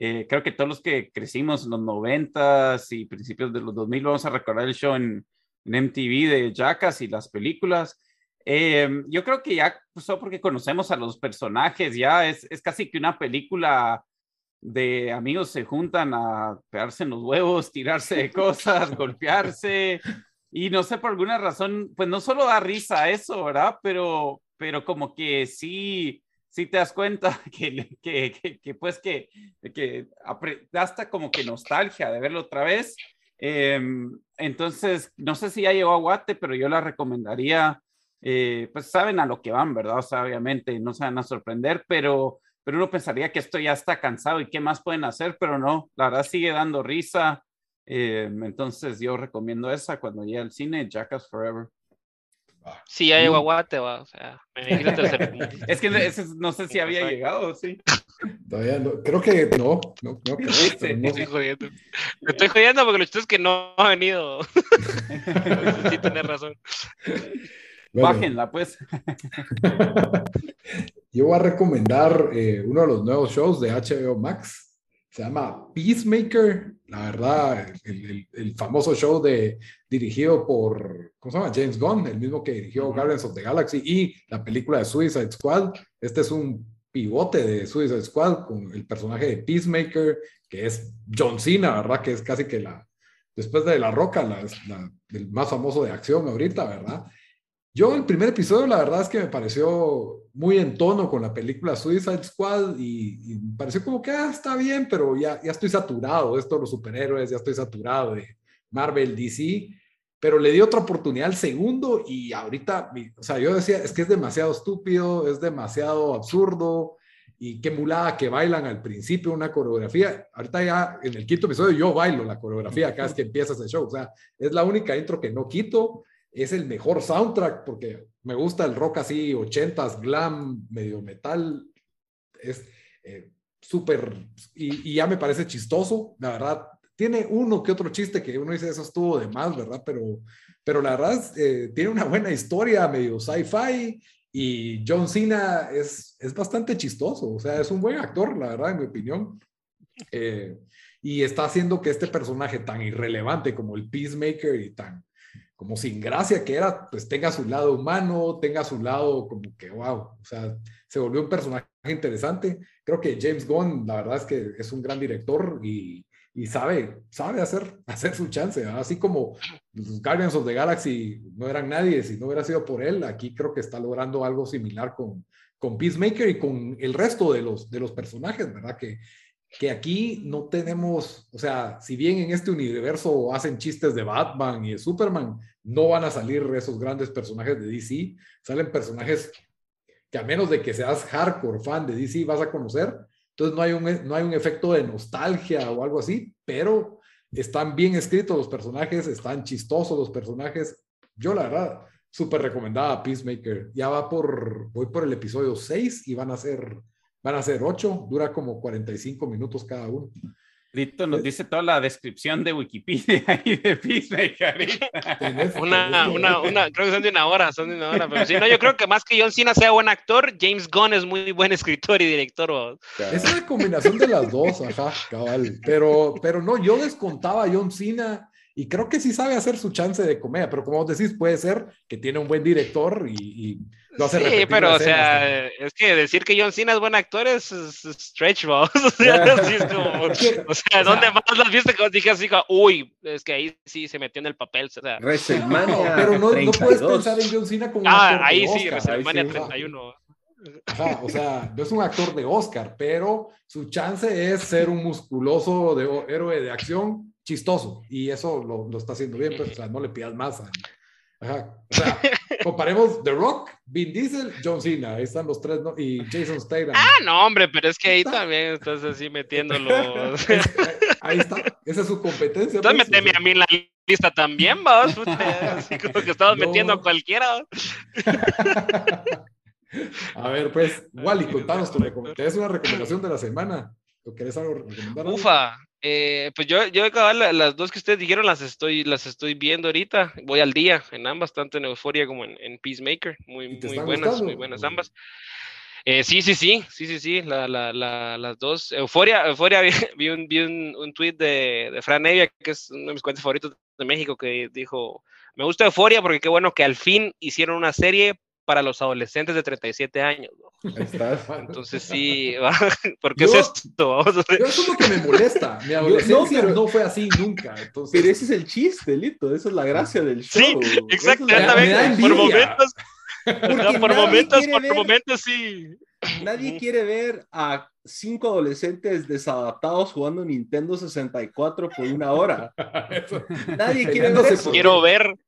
S3: Eh, creo que todos los que crecimos en los noventas y principios de los 2000 vamos a recordar el show en, en MTV de Jackass y las películas. Eh, yo creo que ya, pues, solo porque conocemos a los personajes, ya es, es casi que una película de amigos se juntan a pegarse en los huevos, tirarse de cosas, golpearse. Y no sé, por alguna razón, pues no solo da risa eso, ¿verdad? Pero, pero como que sí, sí te das cuenta que, que, que, pues que, que hasta como que nostalgia de verlo otra vez. Em, entonces, no sé si ya llegó a Guate, pero yo la recomendaría eh, pues saben a lo que van, ¿verdad? O sea, obviamente no se van a sorprender, pero, pero uno pensaría que esto ya está cansado y qué más pueden hacer, pero no, la verdad sigue dando risa. Eh, entonces yo recomiendo esa cuando llegue al cine, Jackass Forever.
S4: Sí, ya llegó a Guate, va. O sea,
S3: es que no sé si había llegado, sí.
S1: Todavía no, creo que no, no, no, no.
S4: Estoy jodiendo. Me estoy jodiendo porque lo chistoso es que no ha venido. sí, tienes razón.
S3: Bájenla, pues.
S1: Yo voy a recomendar eh, uno de los nuevos shows de HBO Max. Se llama Peacemaker. La verdad, el, famoso show de, dirigido por, ¿cómo se llama? James Gunn, el mismo que dirigió Guardians of the Galaxy y la película de Suicide Squad. Este es un pivote de Suicide Squad con el personaje de Peacemaker, que es John Cena, ¿verdad? Que es casi que la, después de La Roca, la, el más famoso de acción ahorita, ¿verdad? Yo el primer episodio, la verdad es que me pareció muy en tono con la película Suicide Squad y, me pareció como que ah, está bien, pero ya, ya estoy saturado de esto de los superhéroes, ya estoy saturado de Marvel, DC, pero le di otra oportunidad al segundo y ahorita, o sea, yo decía, es que es demasiado estúpido, es demasiado absurdo y qué mulada que bailan al principio una coreografía. Ahorita ya en el quinto episodio yo bailo la coreografía cada vez que empieza ese show, o sea, es la única intro que no quito es el mejor soundtrack porque me gusta el rock así, ochentas, glam, medio metal. Es eh, súper, y, ya me parece chistoso, la verdad. Tiene uno que otro chiste que uno dice, eso estuvo de más, ¿verdad? Pero, pero la verdad, eh, tiene una buena historia, medio sci-fi, y John Cena es, es bastante chistoso, o sea, es un buen actor, la verdad, en mi opinión. Eh, y está haciendo que este personaje tan irrelevante como el Peacemaker y tan como sin gracia que era, pues tenga su lado humano, tenga su lado como que, wow, o sea, se volvió un personaje interesante. Creo que James Gunn, la verdad es que es un gran director y, y sabe, sabe hacer, hacer su chance, así como los Guardians of the Galaxy no eran nadie, si no hubiera sido por él, aquí creo que está logrando algo similar con, con Peacemaker y con el resto de los, de los personajes, ¿verdad? Que, que aquí no tenemos, o sea, si bien en este universo hacen chistes de Batman y de Superman, no van a salir esos grandes personajes de DC, salen personajes que a menos de que seas hardcore fan de DC vas a conocer, entonces no hay un, no hay un efecto de nostalgia o algo así, pero están bien escritos los personajes, están chistosos los personajes. Yo la verdad, súper recomendada Peacemaker. Ya va por, voy por el episodio 6 y van a ser Van a ser ocho, dura como 45 minutos cada uno.
S3: Lito nos dice toda la descripción de Wikipedia y de Peacemaker.
S4: una, una, una, creo que son de una hora, son de una hora, pero sí, no, yo creo que más que John Cena sea buen actor, James Gunn es muy buen escritor y director.
S1: Es una combinación de las dos, ajá, cabal. Pero, pero no, yo descontaba a John Cena y creo que sí sabe hacer su chance de comedia, pero como vos decís, puede ser que tiene un buen director y,
S4: lo hace Sí, pero o sea, es que decir que John Cena es buen actor es, stretch, boss. O sea, o sea, ¿dónde más las viste que dije así, uy, es que ahí sí se metió en el papel? O sea.
S1: WrestleMania. pero no, no, puedes pensar en John Cena como
S4: ah, actor ahí sí, WrestleMania 31.
S1: Ajá, o sea, no es un actor de Oscar, pero su chance es ser un musculoso de, héroe de acción chistoso y eso lo, lo está haciendo bien, pues, o sea, no le pidas más. Ajá. O sea, comparemos The Rock, Vin Diesel, John Cena, ahí están los tres, ¿no? Y Jason Statham.
S4: Ah, no, hombre, pero es que ahí también estás así metiéndolo.
S1: ahí está, esa es su competencia.
S4: Entonces pues, meteme a mí en la lista también, vamos, así como que estabas metiendo a cualquiera.
S1: A ver, pues, Wally, contanos tu recomendación. Es una recomendación de la semana. ¿O querés algo?
S4: Ufa, eh, pues yo, yo las dos que ustedes dijeron las estoy, las estoy viendo ahorita. Voy al día en ambas, tanto en Euforia como en, Peacemaker. Muy, muy buenas, muy buenas ambas. Eh, sí, sí, sí, sí, sí, sí, la, la, la, las dos. Euforia, Euforia, vi, un, vi un, un, tweet de, de Fran Nevia, que es uno de mis cuentos favoritos de México, que dijo, me gusta Euforia porque qué bueno que al fin hicieron una serie para los adolescentes de 37 años. ¿no? Entonces sí, ¿por qué es esto?
S1: Vamos a Yo es que me molesta. Mi adolescencia no, no, fue así nunca. Entonces...
S2: Pero ese es el chiste, Lito. Esa es la gracia del show.
S4: Sí, exactamente. por momentos, por momentos, por momentos sí.
S2: Nadie quiere ver a cinco adolescentes desadaptados jugando Nintendo 64 por una hora. Nadie quiere ver eso.
S4: Quiero ver,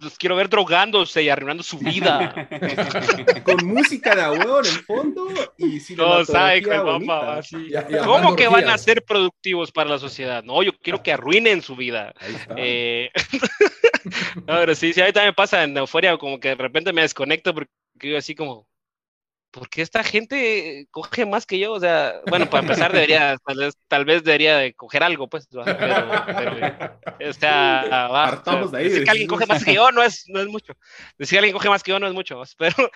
S4: los quiero ver drogándose y arruinando su vida.
S2: Con música de abuelo en el fondo y cinematografía no,
S4: ¿Cómo que van a ser productivos para la sociedad? No, yo quiero que arruinen su vida. Eh... no, sí, sí, a mí también pasa en euforia, como que de repente me desconecto porque yo así como, porque esta gente coge más que yo, o sea, bueno, para empezar debería, tal vez, debería de coger algo, pues, pero, o sea, va, de ahí, decir que alguien coge más que yo no es, no es mucho, decir que alguien coge más que yo no es mucho, pero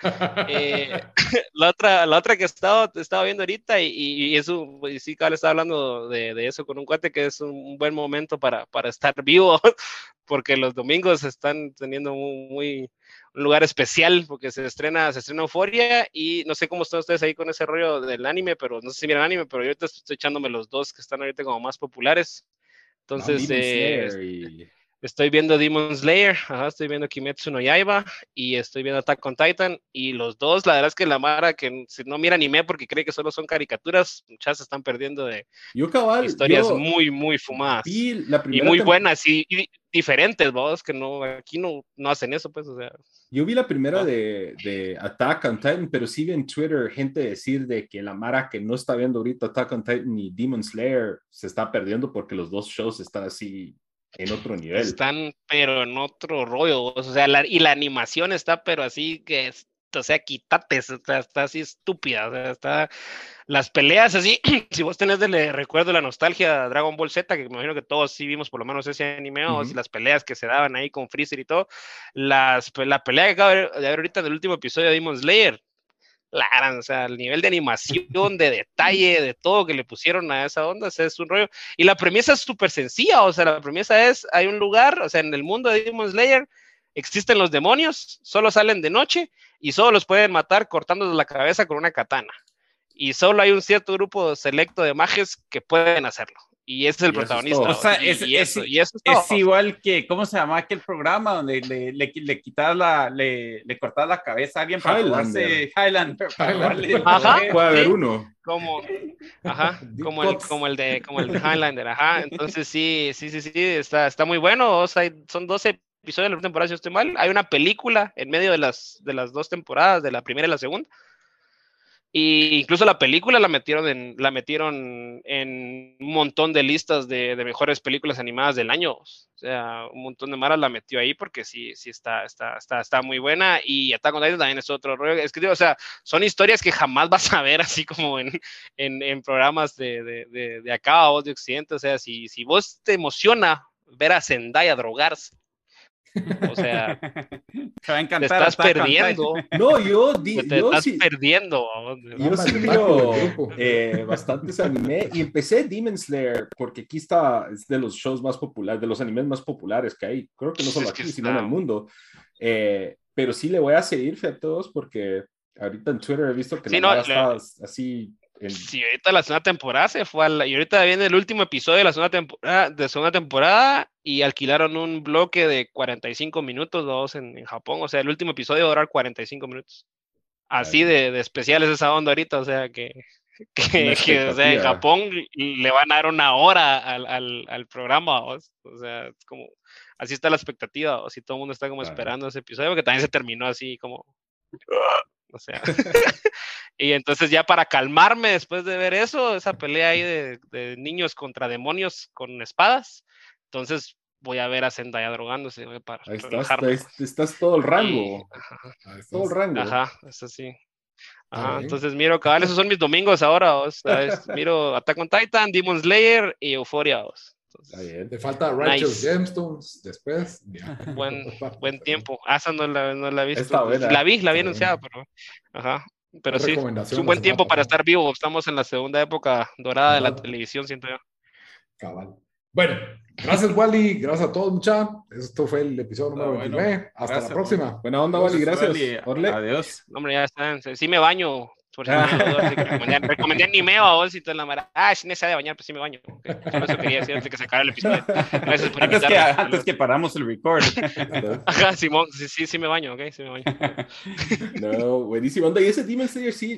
S4: eh, la, otra, la otra que he estado, estaba viendo ahorita y, y, eso, y sí, le estaba hablando de, de, eso con un cuate que es un buen momento para, para estar vivo, porque los domingos están teniendo muy un lugar especial porque se estrena, se estrena Euforia y no sé cómo están ustedes ahí con ese rollo del anime, pero no sé si miran anime, pero yo ahorita estoy echándome los dos que están ahorita como más populares. Entonces, eh, estoy viendo Demon Slayer, estoy viendo Kimetsu no Yaiba y estoy viendo Attack on Titan y los dos, la verdad es que la Mara que si no mira anime porque cree que solo son caricaturas, muchas se están perdiendo de historias muy, muy fumadas y muy buenas y, diferentes, vos, que no, aquí no, no hacen eso, pues, o sea.
S2: Yo vi la primera de, de, Attack on Titan, pero sí vi en Twitter gente decir de que la Mara que no está viendo ahorita Attack on Titan ni Demon Slayer se está perdiendo porque los dos shows están así en otro nivel.
S4: Están, pero en otro rollo, o sea, la, y la animación está, pero así que, o sea, quítate, está así estúpida, o sea, está, las peleas así, si vos tenés de recuerdo la nostalgia Dragon Ball Z, que me imagino que todos sí vimos por lo menos ese anime, o las peleas que se daban ahí con Freezer y todo, las, la pelea que acabo de ver ahorita del último episodio de Demon Slayer, la o sea, el nivel de animación, de detalle, de todo que le pusieron a esa onda, es un rollo. Y la premisa es súper sencilla, o sea, la premisa es, hay un lugar, o sea, en el mundo de Demon Slayer existen los demonios, solo salen de noche y solo los pueden matar cortándoles la cabeza con una katana. Y solo hay un cierto grupo selecto de mages que pueden hacerlo y ese es el protagonista.
S3: O sea, es, y, eso, es, es, igual que, ¿cómo se llama aquel programa donde le, le, le quitas la, le, le cortas la cabeza a alguien para Highlander. Highlander.
S4: Ajá,
S2: puede haber uno.
S4: Como, ajá, como el, como el de, como el de Highlander, ajá. Entonces sí, sí, sí, sí, está, está muy bueno. O sea, son 12 episodios de la temporada, si estoy mal. Hay una película en medio de las, de las dos temporadas, de la primera y la segunda. Y incluso la película la metieron en, la metieron en un montón de listas de, mejores películas animadas del año. O sea, un montón de maras la metió ahí porque sí, sí está, está, está, está muy buena. Y Attack on Titan también es otro rollo. Es que, o sea, son historias que jamás vas a ver así como en, en, programas de, de, de, acá o de Occidente. O sea, si, si vos te emociona ver a Zendaya drogarse o sea, te va a encantar. Te estás perdiendo.
S2: No, yo, di,
S4: te estás perdiendo.
S2: Yo sí veo eh, bastantes anime y empecé Demon Slayer porque aquí está, es de los shows más populares, de los animes más populares que hay. Creo que no solo aquí, sino en el mundo. Eh, pero sí le voy a seguir a todos porque ahorita en Twitter he visto que la está así
S4: Sí, ahorita la segunda temporada se fue a y ahorita viene el último episodio de la segunda temporada, de segunda temporada y alquilaron un bloque de 45 minutos dos en, en Japón, o sea, el último episodio va a durar 45 minutos. Así de, de especial es esa onda ahorita, o sea, que, que, o sea, en Japón le van a dar una hora al, al, al programa, o sea, es como, así está la expectativa, o si todo el mundo está como esperando ese episodio, porque también se terminó así como... O sea, y entonces ya para calmarme después de ver eso, esa pelea ahí de, niños contra demonios con espadas, entonces voy a ver a Zendaya drogándose para
S2: ahí estás, estás, todo el rango. todo el rango.
S4: Ajá, eso sí. Ajá, entonces miro, cabal, esos son mis domingos ahora, o sea, miro Attack on Titan, Demon Slayer y Euphoria.
S1: Te falta Righteous Gemstones después.
S4: Buen, buen tiempo. Ah, esa no la, no la he visto. La vi, la vi anunciada, pero. Ajá. pero sí, es un buen tiempo para estar vivo. Estamos en la segunda época dorada de la televisión, siento yo.
S1: Cabal. Bueno, gracias, Wally. Gracias a todos, muchachos. Esto fue el episodio número 29. Hasta la próxima.
S2: Buena onda, Wally. Gracias.
S3: Adiós.
S4: Hombre, ya están. Sí me baño. Por si recomendé, recomendé anime a vos y toda la mara. Ah, si necesidad de bañar, pues sí me baño. Solo eso quería decir antes que se acabe el episodio. Gracias por
S3: antes, que, antes que paramos el record.
S4: Ajá, Simón, sí, sí, sí me baño, ok, sí me baño.
S2: no, buenísimo. Y ese Demon Slayer sí,